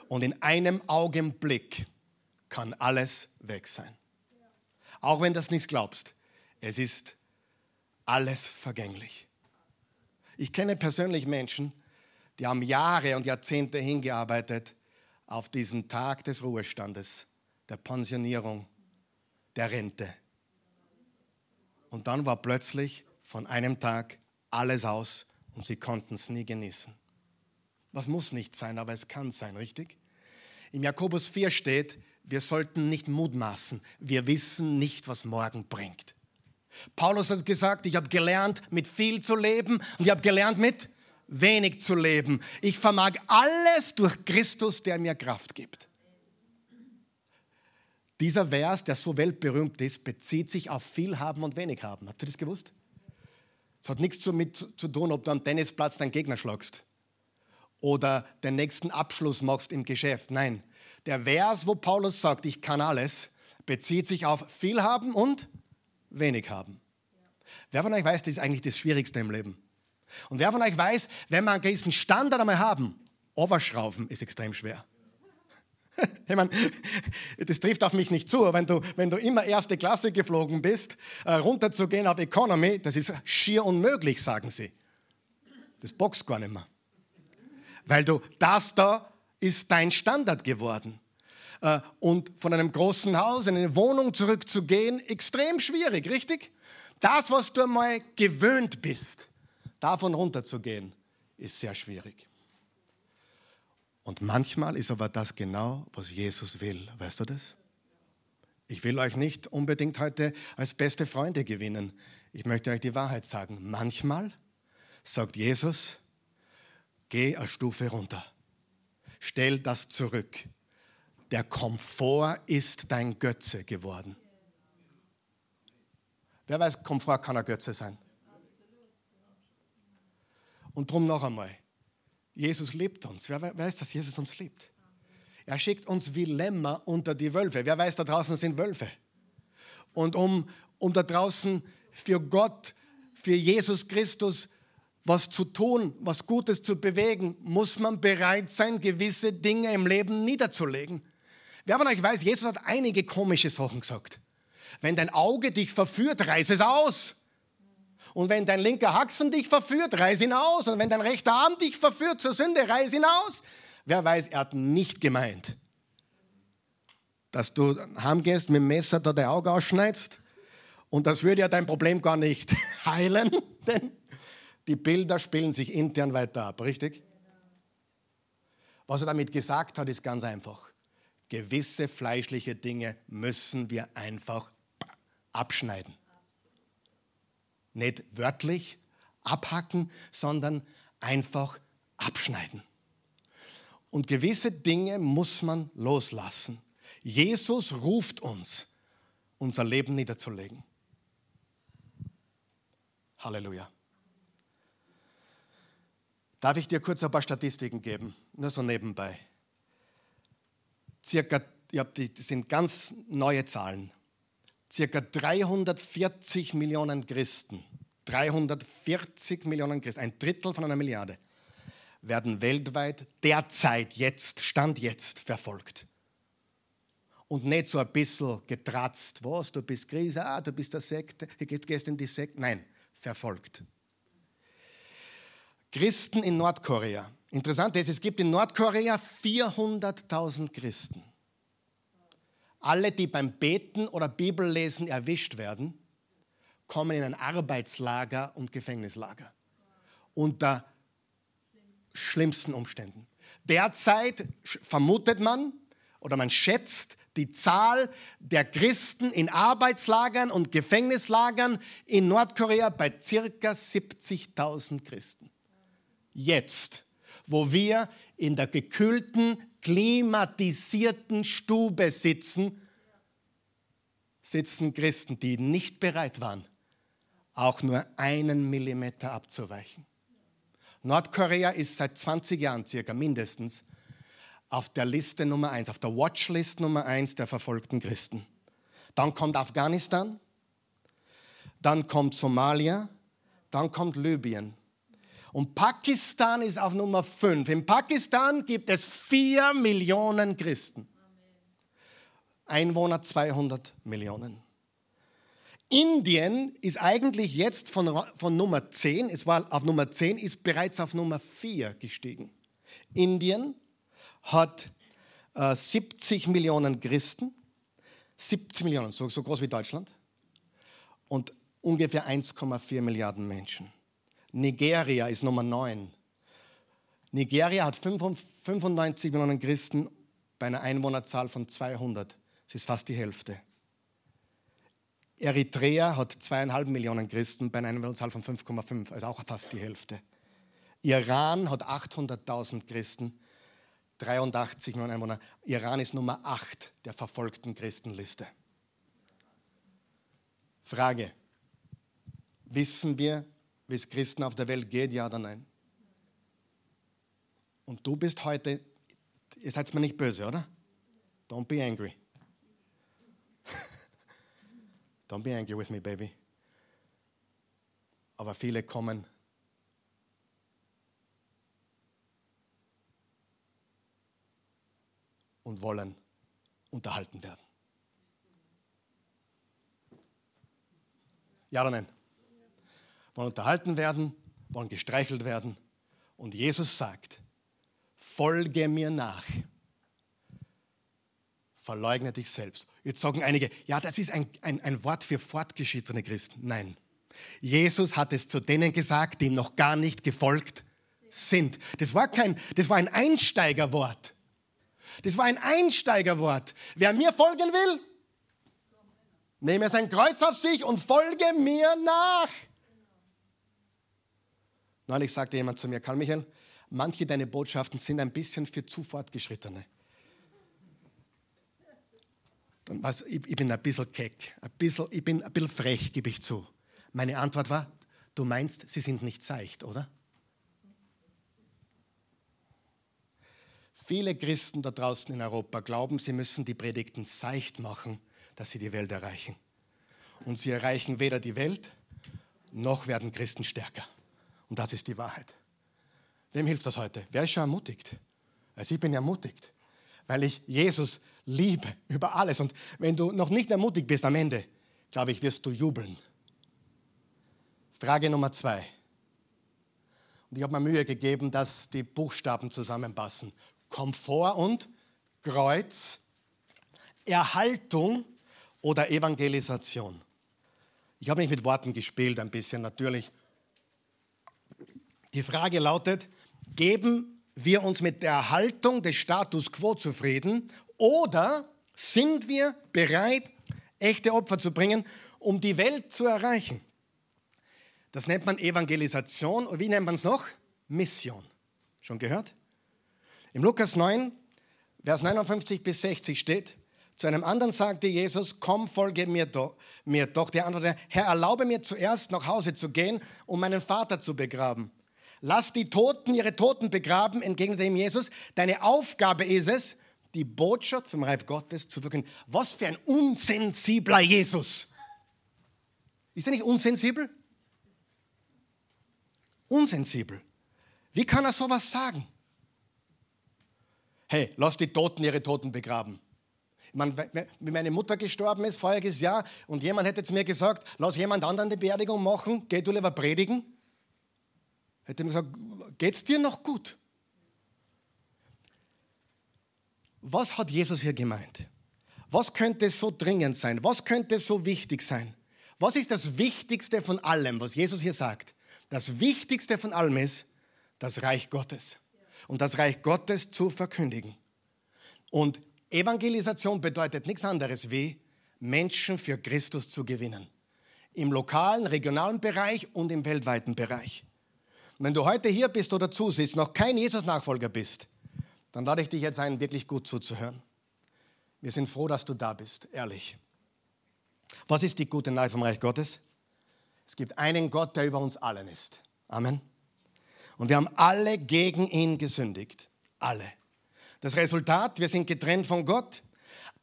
Und in einem Augenblick kann alles weg sein. Auch wenn du das nicht glaubst, es ist alles vergänglich. Ich kenne persönlich Menschen, die haben Jahre und Jahrzehnte hingearbeitet auf diesen Tag des Ruhestandes, der Pensionierung, der Rente. Und dann war plötzlich von einem Tag alles aus und sie konnten es nie genießen. Was muss nicht sein, aber es kann sein, richtig? Im Jakobus 4 steht, wir sollten nicht mutmaßen. Wir wissen nicht, was morgen bringt. Paulus hat gesagt, ich habe gelernt, mit viel zu leben und ich habe gelernt, mit wenig zu leben. Ich vermag alles durch Christus, der mir Kraft gibt. Dieser Vers, der so weltberühmt ist, bezieht sich auf viel haben und wenig haben. Habt ihr das gewusst? Es hat nichts damit zu tun, ob du am Tennisplatz deinen Gegner schlagst oder den nächsten Abschluss machst im Geschäft. Nein, der Vers, wo Paulus sagt, ich kann alles, bezieht sich auf viel haben und wenig haben. Wer von euch weiß, das ist eigentlich das Schwierigste im Leben. Und wer von euch weiß, wenn wir einen gewissen Standard einmal haben, overschrauben ist extrem schwer. Ich meine, das trifft auf mich nicht zu. Wenn du, wenn du immer erste Klasse geflogen bist, äh, runterzugehen auf Economy, das ist schier unmöglich, sagen sie. Das boxt gar nicht mehr. Weil du, das da ist dein Standard geworden. Äh, und von einem großen Haus in eine Wohnung zurückzugehen, extrem schwierig, richtig? Das, was du einmal gewöhnt bist, davon runterzugehen, ist sehr schwierig. Und manchmal ist aber das genau, was Jesus will. Weißt du das? Ich will euch nicht unbedingt heute als beste Freunde gewinnen. Ich möchte euch die Wahrheit sagen. Manchmal sagt Jesus, geh eine Stufe runter. Stell das zurück. Der Komfort ist dein Götze geworden. Wer weiß, Komfort kann ein Götze sein. Und drum noch einmal. Jesus liebt uns. Wer weiß, dass Jesus uns liebt? Er schickt uns wie Lämmer unter die Wölfe. Wer weiß, da draußen sind Wölfe. Und um, um da draußen für Gott, für Jesus Christus was zu tun, was Gutes zu bewegen, muss man bereit sein, gewisse Dinge im Leben niederzulegen. Wer von euch weiß, Jesus hat einige komische Sachen gesagt. Wenn dein Auge dich verführt, reiß es aus. Und wenn dein linker Haxen dich verführt, reiß ihn aus. Und wenn dein rechter Arm dich verführt zur Sünde, reiß ihn aus. Wer weiß, er hat nicht gemeint, dass du heimgehst mit dem Messer da dein Auge ausschneidest. Und das würde ja dein Problem gar nicht heilen, denn die Bilder spielen sich intern weiter ab, richtig? Was er damit gesagt hat, ist ganz einfach. Gewisse fleischliche Dinge müssen wir einfach abschneiden. Nicht wörtlich abhacken, sondern einfach abschneiden. Und gewisse Dinge muss man loslassen. Jesus ruft uns, unser Leben niederzulegen. Halleluja. Darf ich dir kurz ein paar Statistiken geben? Nur so nebenbei. Circa, die, das sind ganz neue Zahlen. Circa 340 Millionen Christen, 340 Millionen Christen, ein Drittel von einer Milliarde, werden weltweit derzeit, jetzt, Stand jetzt, verfolgt. Und nicht so ein bisschen getratzt, was, du bist Krise, ah, du bist der Sekte, gehst in die Sekte. Nein, verfolgt. Christen in Nordkorea. Interessant ist, es gibt in Nordkorea 400.000 Christen. alle, die beim Beten oder Bibellesen erwischt werden, kommen in ein Arbeitslager und Gefängnislager. Unter schlimmsten Umständen. Derzeit vermutet man oder man schätzt die Zahl der Christen in Arbeitslagern und Gefängnislagern in Nordkorea bei circa 70.000 Christen. Jetzt, wo wir in der gekühlten, klimatisierten Stube sitzen, sitzen Christen, die nicht bereit waren, auch nur einen Millimeter abzuweichen. Nordkorea ist seit 20 Jahren circa mindestens auf der Liste Nummer eins, auf der Watchlist Nummer eins der verfolgten Christen. Dann kommt Afghanistan, dann kommt Somalia, dann kommt Libyen. Und Pakistan ist auf Nummer fünf. In Pakistan gibt es vier Millionen Christen. Einwohner 200 Millionen. Indien ist eigentlich jetzt von, von Nummer 10, es war auf Nummer 10, ist bereits auf Nummer 4 gestiegen. Indien hat äh, 70 Millionen Christen, 70 Millionen, so, so groß wie Deutschland, und ungefähr 1,4 Milliarden Menschen. Nigeria ist Nummer 9. Nigeria hat 95 Millionen Christen bei einer Einwohnerzahl von 200. Das ist fast die Hälfte. Eritrea hat zweieinhalb Millionen Christen bei einer Einwohnerzahl von 5,5, also auch fast die Hälfte. Iran hat 800.000 Christen 83 Millionen Einwohner. Iran ist Nummer 8 der verfolgten Christenliste. Frage. Wissen wir, wie es Christen auf der Welt geht, ja oder nein? Und du bist heute, ihr seid mir nicht böse, oder? Don't be angry. Don't be angry with me, baby. Aber viele kommen und wollen unterhalten werden. Ja oder nein? Wollen unterhalten werden, wollen gestreichelt werden. Und Jesus sagt, folge mir nach. Verleugne dich selbst. Jetzt sagen einige, ja, das ist ein, ein, ein Wort für fortgeschrittene Christen. Nein. Jesus hat es zu denen gesagt, die ihm noch gar nicht gefolgt sind. Das war, kein, das war ein Einsteigerwort. Das war ein Einsteigerwort. Wer mir folgen will, nehme sein Kreuz auf sich und folge mir nach. Neulich sagte jemand zu mir, Karl Michael, manche deiner Botschaften sind ein bisschen für zu fortgeschrittene. Was, ich, ich, bin ein bisschen keck, ein bisschen, ich bin ein bisschen frech, gebe ich zu. Meine Antwort war, du meinst, sie sind nicht seicht, oder? Viele Christen da draußen in Europa glauben, sie müssen die Predigten seicht machen, dass sie die Welt erreichen. Und sie erreichen weder die Welt, noch werden Christen stärker. Und das ist die Wahrheit. Wem hilft das heute? Wer ist schon ermutigt? Also ich bin ermutigt, weil ich Jesus liebe über alles. Und wenn du noch nicht ermutigt bist am Ende, glaube ich, wirst du jubeln. Frage Nummer zwei. Und ich habe mir Mühe gegeben, dass die Buchstaben zusammenpassen. Komfort und Kreuz, Erhaltung oder Evangelisation. Ich habe mich mit Worten gespielt ein bisschen natürlich. Die Frage lautet, geben wir uns mit der Erhaltung des Status quo zufrieden oder sind wir bereit, echte Opfer zu bringen, um die Welt zu erreichen? Das nennt man Evangelisation und wie nennt man es noch? Mission. Schon gehört? Im Lukas 9, Vers 59 bis 60 steht, zu einem anderen sagte Jesus, komm, folge mir doch. Mir doch. Der andere, Herr, erlaube mir zuerst nach Hause zu gehen, um meinen Vater zu begraben. Lass die Toten ihre Toten begraben, entgegnete ihm Jesus. Deine Aufgabe ist es, die Botschaft vom Reich Gottes zu verkünden. Was für ein unsensibler Jesus. Ist er nicht unsensibel? Unsensibel. Wie kann er sowas sagen? hey, lass die Toten ihre Toten begraben. Wenn meine Mutter gestorben ist, voriges Jahr, und jemand hätte zu mir gesagt, lass jemand anderen die Beerdigung machen, geh du lieber predigen, hätte ich gesagt, geht's dir noch gut? Was hat Jesus hier gemeint? Was könnte so dringend sein? Was könnte so wichtig sein? Was ist das Wichtigste von allem, was Jesus hier sagt? Das Wichtigste von allem ist das Reich Gottes. Und das Reich Gottes zu verkündigen. Und Evangelisation bedeutet nichts anderes wie Menschen für Christus zu gewinnen. Im lokalen, regionalen Bereich und im weltweiten Bereich. Wenn du heute hier bist oder zusiehst, noch kein Jesus-Nachfolger bist, dann lade ich dich jetzt ein, wirklich gut zuzuhören. Wir sind froh, dass du da bist, ehrlich. Was ist die gute Nachricht vom Reich Gottes? Es gibt einen Gott, der über uns allen ist. Amen. Und wir haben alle gegen ihn gesündigt. Alle. Das Resultat, wir sind getrennt von Gott.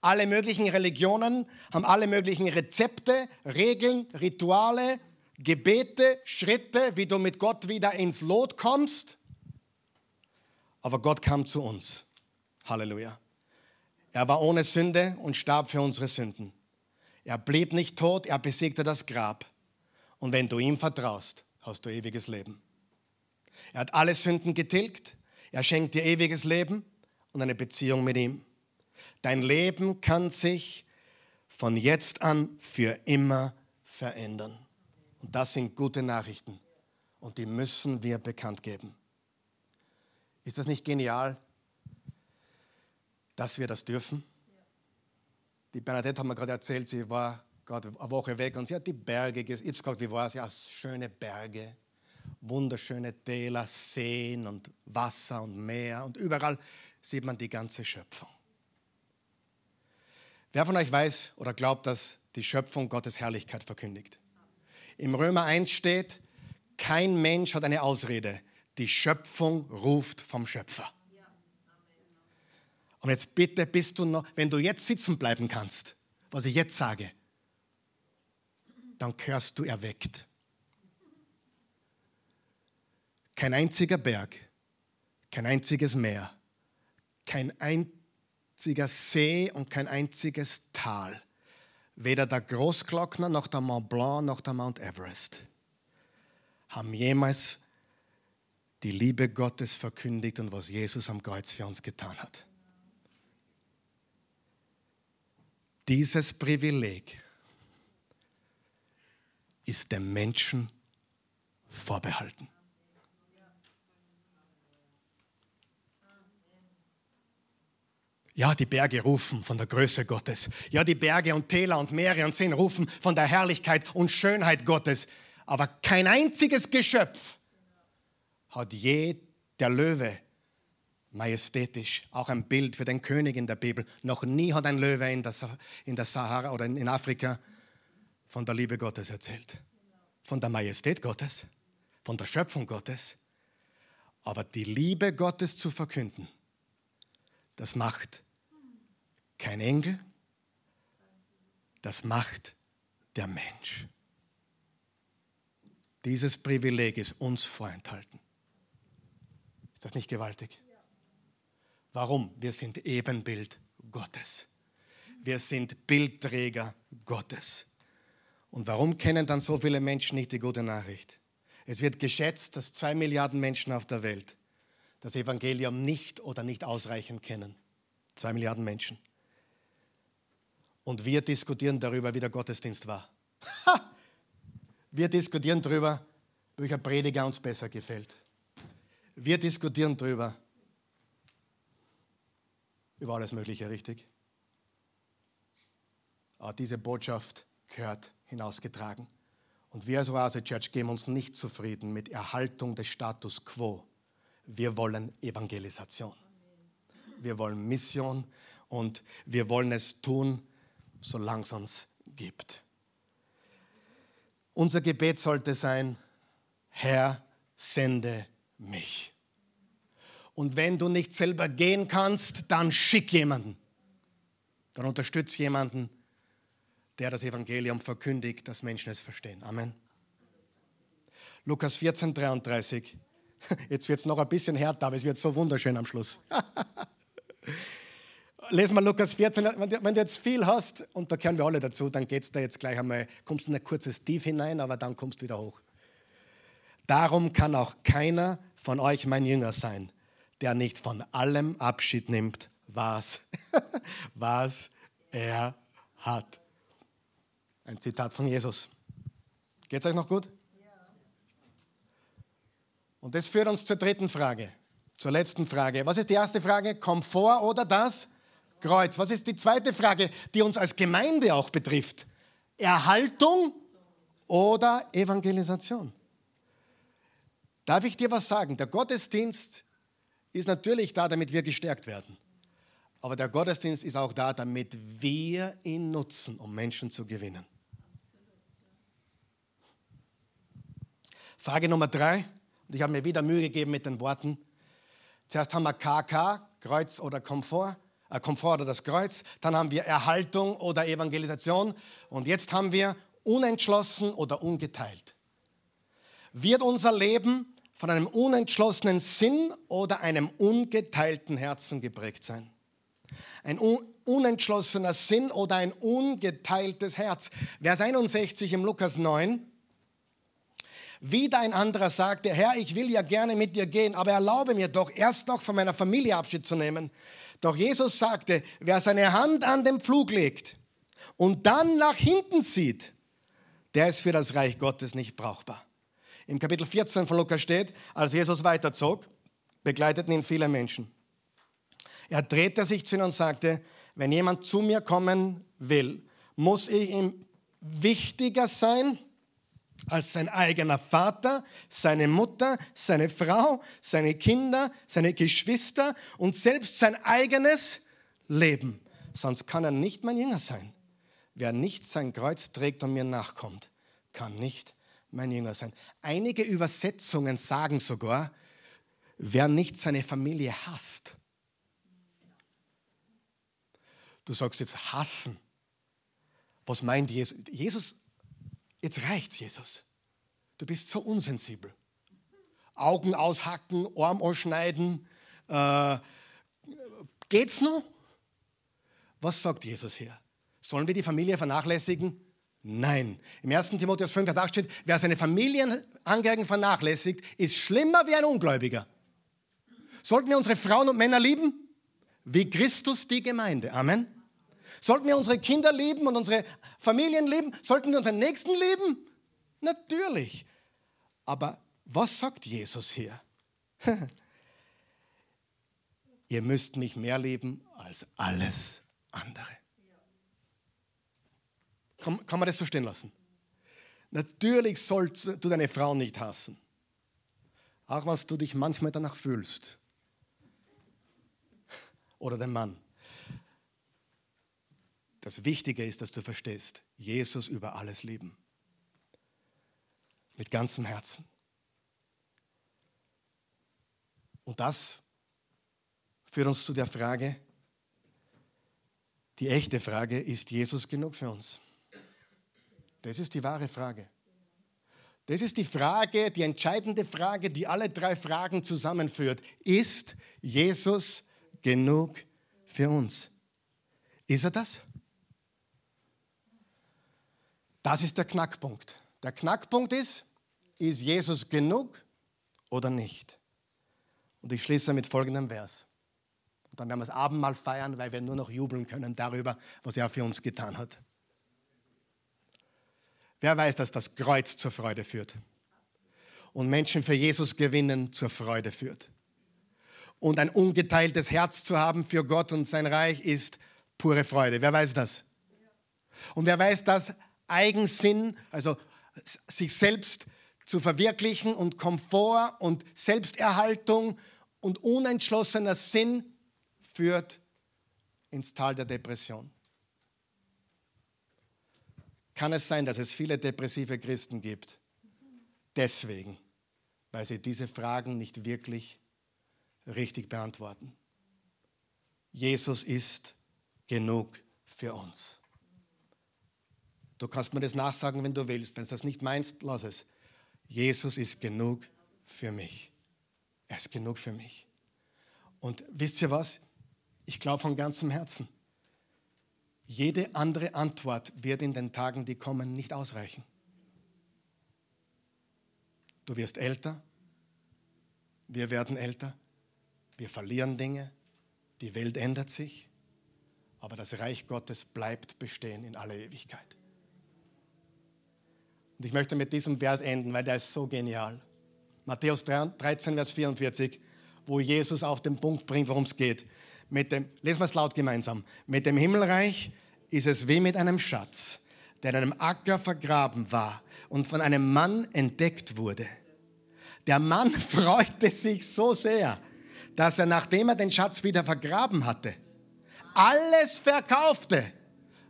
Alle möglichen Religionen haben alle möglichen Rezepte, Regeln, Rituale, Gebete, Schritte, wie du mit Gott wieder ins Lot kommst. Aber Gott kam zu uns. Halleluja. Er war ohne Sünde und starb für unsere Sünden. Er blieb nicht tot, er besiegte das Grab. Und wenn du ihm vertraust, hast du ewiges Leben. Er hat alle Sünden getilgt, er schenkt dir ewiges Leben und eine Beziehung mit ihm. Dein Leben kann sich von jetzt an für immer verändern. Und das sind gute Nachrichten und die müssen wir bekannt geben. Ist das nicht genial, dass wir das dürfen? Die Bernadette hat mir gerade erzählt, sie war gerade eine Woche weg und sie hat die Berge gesehen. Ich habe gefragt, wie war es? Ja, schöne Berge, wunderschöne Täler, Seen und Wasser und Meer und überall sieht man die ganze Schöpfung. Wer von euch weiß oder glaubt, dass die Schöpfung Gottes Herrlichkeit verkündigt? Im Römer 1 steht, kein Mensch hat eine Ausrede. Die Schöpfung ruft vom Schöpfer. Und jetzt bitte bist du noch, wenn du jetzt sitzen bleiben kannst, was ich jetzt sage, dann gehörst du erweckt. Kein einziger Berg, kein einziges Meer, kein einziger See und kein einziges Tal. Weder der Großglockner noch der Mont Blanc noch der Mount Everest haben jemals die Liebe Gottes verkündigt und was Jesus am Kreuz für uns getan hat. Dieses Privileg ist dem Menschen vorbehalten. Ja, die Berge rufen von der Größe Gottes. Ja, die Berge und Täler und Meere und Seen rufen von der Herrlichkeit und Schönheit Gottes. Aber kein einziges Geschöpf hat je der Löwe majestätisch, auch ein Bild für den König in der Bibel. Noch nie hat ein Löwe in der, in der Sahara oder in Afrika von der Liebe Gottes erzählt. Von der Majestät Gottes, von der Schöpfung Gottes. Aber die Liebe Gottes zu verkünden, das macht kein Engel, das macht der Mensch. Dieses Privileg ist uns vorenthalten. Ist das nicht gewaltig? Warum? Wir sind Ebenbild Gottes. Wir sind Bildträger Gottes. Und warum kennen dann so viele Menschen nicht die gute Nachricht? Es wird geschätzt, dass zwei Milliarden Menschen auf der Welt das Evangelium nicht oder nicht ausreichend kennen. Zwei Milliarden Menschen. Und wir diskutieren darüber, wie der Gottesdienst war. Wir diskutieren darüber, welcher Prediger uns besser gefällt. Wir diskutieren darüber, über alles Mögliche, richtig? Aber diese Botschaft gehört hinausgetragen. Und wir als Oase Church geben uns nicht zufrieden mit Erhaltung des Status quo. Wir wollen Evangelisation. Wir wollen Mission und wir wollen es tun, solange es uns gibt. Unser Gebet sollte sein, Herr, sende mich. Und wenn du nicht selber gehen kannst, dann schick jemanden. Dann unterstütz jemanden, der das Evangelium verkündigt, dass Menschen es verstehen. Amen. Lukas 14, 33. Jetzt wird es noch ein bisschen härter, aber es wird so wunderschön am Schluss. Lesen wir Lukas 14. Wenn du jetzt viel hast, und da kehren wir alle dazu, dann geht es da jetzt gleich einmal, kommst du in ein kurzes Tief hinein, aber dann kommst du wieder hoch. Darum kann auch keiner von euch mein Jünger sein, der nicht von allem Abschied nimmt, was, was er hat. Ein Zitat von Jesus. Geht es euch noch gut? Und das führt uns zur dritten Frage, zur letzten Frage. Was ist die erste Frage? Komfort oder das Kreuz? Was ist die zweite Frage, die uns als Gemeinde auch betrifft? Erhaltung oder Evangelisation? Darf ich dir was sagen? Der Gottesdienst ist natürlich da, damit wir gestärkt werden. Aber der Gottesdienst ist auch da, damit wir ihn nutzen, um Menschen zu gewinnen. Frage Nummer drei, und ich habe mir wieder Mühe gegeben mit den Worten. Zuerst haben wir KK, Kreuz oder Komfort, Komfort oder das Kreuz. Dann haben wir Erhaltung oder Evangelisation. Und jetzt haben wir unentschlossen oder ungeteilt. Wird unser Leben von einem unentschlossenen Sinn oder einem ungeteilten Herzen geprägt sein? Ein unentschlossener Sinn oder ein ungeteiltes Herz. Vers 61 im Lukas 9. Wieder ein anderer sagte, Herr, ich will ja gerne mit dir gehen, aber erlaube mir doch erst noch von meiner Familie Abschied zu nehmen. Doch Jesus sagte, wer seine Hand an den Pflug legt und dann nach hinten sieht, der ist für das Reich Gottes nicht brauchbar. Im Kapitel 14 von Lukas steht, als Jesus weiterzog, begleiteten ihn viele Menschen. Er drehte sich zu ihnen und sagte, wenn jemand zu mir kommen will, muss ich ihm wichtiger sein als sein eigener Vater, seine Mutter, seine Frau, seine Kinder, seine Geschwister und selbst sein eigenes Leben. Sonst kann er nicht mein Jünger sein. Wer nicht sein Kreuz trägt und mir nachkommt, kann nicht mein Jünger sein. Einige Übersetzungen sagen sogar, wer nicht seine Familie hasst. Du sagst jetzt hassen. Was meint Jesus? Jesus Jetzt reicht's, Jesus. Du bist so unsensibel. Augen aushacken, Arm ausschneiden. Äh, geht's nur? Was sagt Jesus hier? Sollen wir die Familie vernachlässigen? Nein. Im 1. Timotheus 5, Vers 8 steht, wer seine Familienangehörigen vernachlässigt, ist schlimmer wie ein Ungläubiger. Sollten wir unsere Frauen und Männer lieben? Wie Christus die Gemeinde. Amen. Sollten wir unsere Kinder lieben und unsere Familien lieben? Sollten wir unseren Nächsten lieben? Natürlich. Aber was sagt Jesus hier? Ihr müsst mich mehr lieben als alles andere. Kann, kann man das so stehen lassen? Natürlich sollst du deine Frau nicht hassen. Auch was du dich manchmal danach fühlst. Oder den Mann. Das Wichtige ist, dass du verstehst, Jesus über alles lieben. Mit ganzem Herzen. Und das führt uns zu der Frage, die echte Frage, ist Jesus genug für uns? Das ist die wahre Frage. Das ist die Frage, die entscheidende Frage, die alle drei Fragen zusammenführt. Ist Jesus genug für uns? Ist er das? Das ist der Knackpunkt. Der Knackpunkt ist, ist Jesus genug oder nicht? Und ich schließe mit folgendem Vers. Und dann werden wir das Abendmahl feiern, weil wir nur noch jubeln können darüber, was er für uns getan hat. Wer weiß, dass das Kreuz zur Freude führt? Und Menschen für Jesus gewinnen zur Freude führt. Und ein ungeteiltes Herz zu haben für Gott und sein Reich ist pure Freude. Wer weiß das? Und wer weiß, dass Eigensinn, also sich selbst zu verwirklichen und Komfort und Selbsterhaltung und unentschlossener Sinn führt ins Tal der Depression. Kann es sein, dass es viele depressive Christen gibt? Deswegen, weil sie diese Fragen nicht wirklich richtig beantworten. Jesus ist genug für uns. Du kannst mir das nachsagen, wenn du willst. Wenn du das nicht meinst, lass es. Jesus ist genug für mich. Er ist genug für mich. Und wisst ihr was? Ich glaube von ganzem Herzen. Jede andere Antwort wird in den Tagen, die kommen, nicht ausreichen. Du wirst älter, wir werden älter, wir verlieren Dinge, die Welt ändert sich. aber das Reich Gottes bleibt bestehen in aller Ewigkeit. Und ich möchte mit diesem Vers enden, weil der ist so genial. Matthäus 13, Vers 44, wo Jesus auf den Punkt bringt, worum es geht. Mit dem, lesen wir es laut gemeinsam. Mit dem Himmelreich ist es wie mit einem Schatz, der in einem Acker vergraben war und von einem Mann entdeckt wurde. Der Mann freute sich so sehr, dass er, nachdem er den Schatz wieder vergraben hatte, alles verkaufte,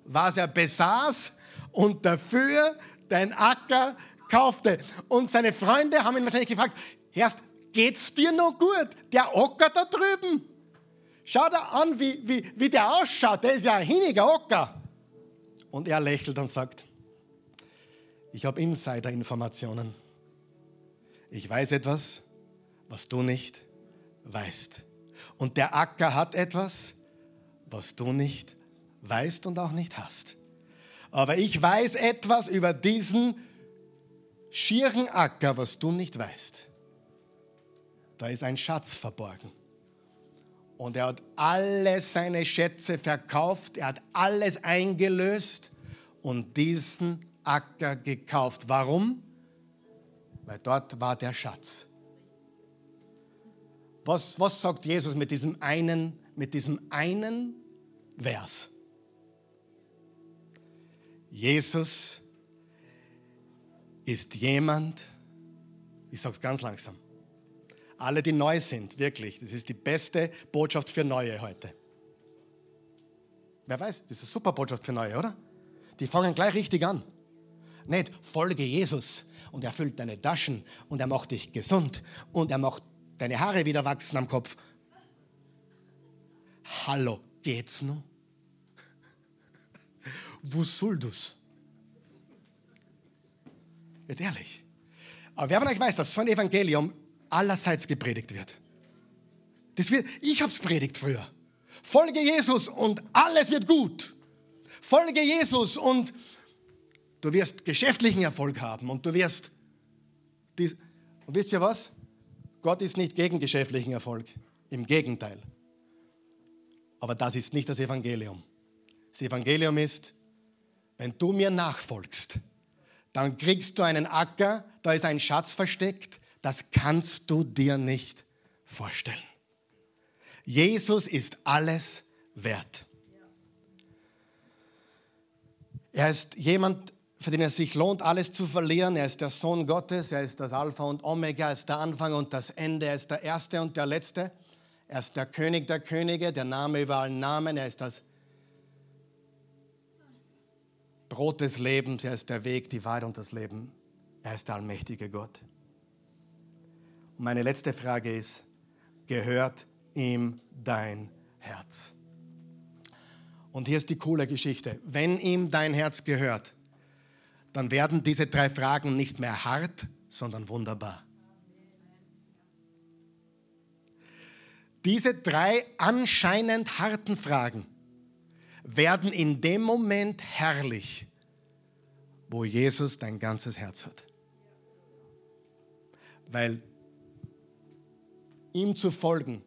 was er besaß und dafür den Acker kaufte. Und seine Freunde haben ihn wahrscheinlich gefragt, Herrst, geht's dir noch gut? Der Ocker da drüben. Schau da an, wie, wie, wie der ausschaut. Der ist ja ein hiniger Ocker. Und er lächelt und sagt, ich habe Insider-Informationen. Ich weiß etwas, was du nicht weißt. Und der Acker hat etwas, was du nicht weißt und auch nicht hast. Aber ich weiß etwas über diesen schieren Acker, was du nicht weißt. Da ist ein Schatz verborgen. Und er hat alle seine Schätze verkauft, er hat alles eingelöst und diesen Acker gekauft. Warum? Weil dort war der Schatz. Was, was sagt Jesus mit diesem einen, mit diesem einen Vers? Jesus ist jemand, ich sage es ganz langsam, alle, die neu sind, wirklich, das ist die beste Botschaft für Neue heute. Wer weiß, das ist eine super Botschaft für Neue, oder? Die fangen gleich richtig an. Nicht folge Jesus und er füllt deine Taschen und er macht dich gesund und er macht deine Haare wieder wachsen am Kopf. Hallo, geht's noch? Wo soll das? Jetzt ehrlich. Aber wer von euch weiß, dass so ein Evangelium allerseits gepredigt wird? Das wird ich habe es predigt früher. Folge Jesus und alles wird gut. Folge Jesus und du wirst geschäftlichen Erfolg haben und du wirst dies, und wisst ihr was? Gott ist nicht gegen geschäftlichen Erfolg. Im Gegenteil. Aber das ist nicht das Evangelium. Das Evangelium ist, wenn du mir nachfolgst, dann kriegst du einen Acker, da ist ein Schatz versteckt, das kannst du dir nicht vorstellen. Jesus ist alles wert. Er ist jemand, für den es sich lohnt, alles zu verlieren. Er ist der Sohn Gottes, er ist das Alpha und Omega, er ist der Anfang und das Ende, er ist der Erste und der Letzte. Er ist der König der Könige, der Name über allen Namen, er ist das Brot des Lebens, er ist der Weg, die Wahrheit und das Leben. Er ist der allmächtige Gott. Und meine letzte Frage ist, gehört ihm dein Herz? Und hier ist die coole Geschichte. Wenn ihm dein Herz gehört, dann werden diese drei Fragen nicht mehr hart, sondern wunderbar. Diese drei anscheinend harten Fragen werden in dem Moment herrlich, wo Jesus dein ganzes Herz hat. Weil ihm zu folgen,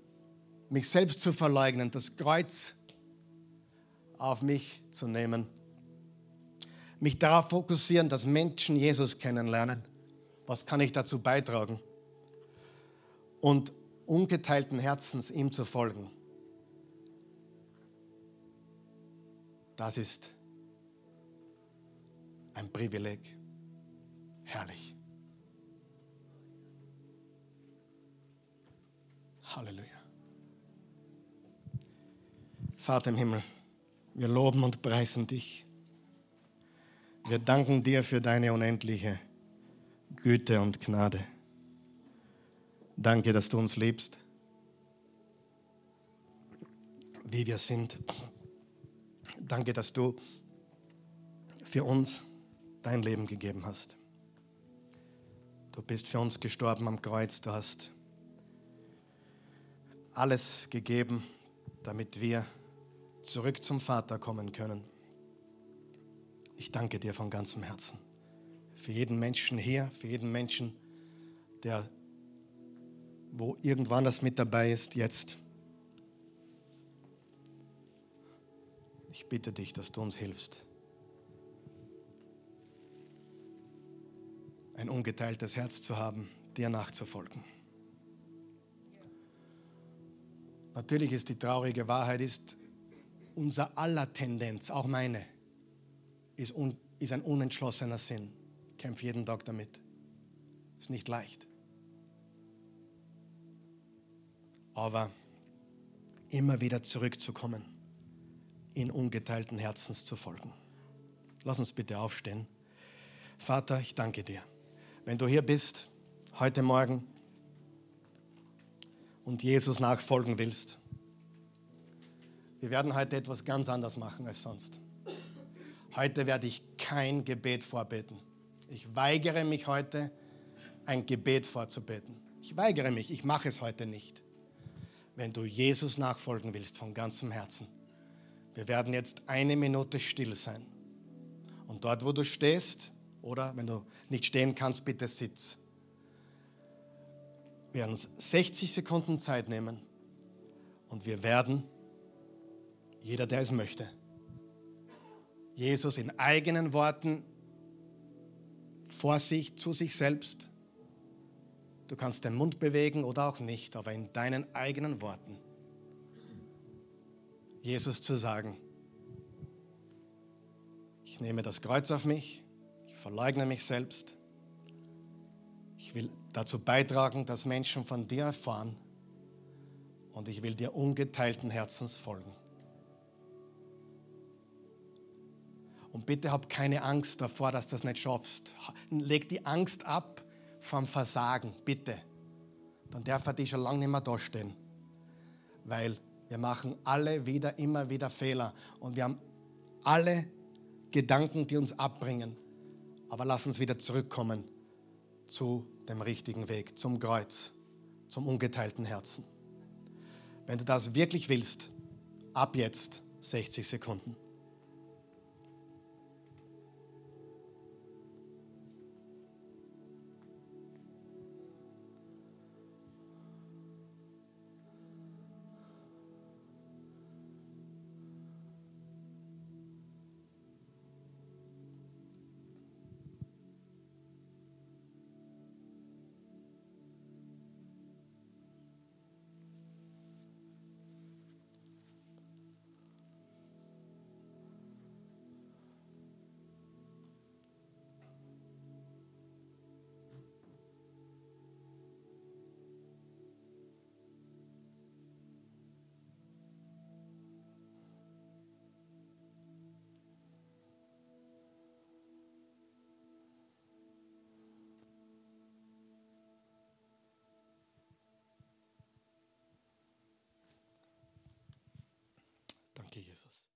mich selbst zu verleugnen, das Kreuz auf mich zu nehmen, mich darauf fokussieren, dass Menschen Jesus kennenlernen. Was kann ich dazu beitragen? Und ungeteilten Herzens ihm zu folgen. Das ist ein Privileg. Herrlich. Halleluja. Vater im Himmel, wir loben und preisen dich. Wir danken dir für deine unendliche Güte und Gnade. Danke, dass du uns liebst, wie wir sind. Danke, dass du für uns dein Leben gegeben hast. Du bist für uns gestorben am Kreuz. Du hast alles gegeben, damit wir zurück zum Vater kommen können. Ich danke dir von ganzem Herzen. Für jeden Menschen hier, für jeden Menschen, der wo irgendwann das mit dabei ist, jetzt Ich bitte dich, dass du uns hilfst. Ein ungeteiltes Herz zu haben, dir nachzufolgen. Natürlich ist die traurige Wahrheit, ist unser aller Tendenz, auch meine, ist, un, ist ein unentschlossener Sinn. Kämpf jeden Tag damit. Ist nicht leicht. Aber immer wieder zurückzukommen, in ungeteilten Herzens zu folgen. Lass uns bitte aufstehen. Vater, ich danke dir. Wenn du hier bist, heute Morgen, und Jesus nachfolgen willst, wir werden heute etwas ganz anderes machen als sonst. Heute werde ich kein Gebet vorbeten. Ich weigere mich heute, ein Gebet vorzubeten. Ich weigere mich, ich mache es heute nicht. Wenn du Jesus nachfolgen willst von ganzem Herzen, wir werden jetzt eine Minute still sein. Und dort, wo du stehst, oder wenn du nicht stehen kannst, bitte sitz werden uns 60 Sekunden Zeit nehmen und wir werden, jeder, der es möchte, Jesus in eigenen Worten vor sich, zu sich selbst, du kannst den Mund bewegen oder auch nicht, aber in deinen eigenen Worten, Jesus zu sagen, ich nehme das Kreuz auf mich, ich verleugne mich selbst, ich will dazu beitragen, dass Menschen von dir erfahren und ich will dir ungeteilten Herzens folgen. Und bitte hab keine Angst davor, dass du das nicht schaffst. Leg die Angst ab vom Versagen, bitte. Dann darf er dich schon lange nicht mehr dastehen. Weil wir machen alle wieder, immer wieder Fehler. Und wir haben alle Gedanken, die uns abbringen. Aber lass uns wieder zurückkommen zu dem richtigen Weg, zum Kreuz, zum ungeteilten Herzen. Wenn du das wirklich willst, ab jetzt 60 Sekunden. Danke, Jesus.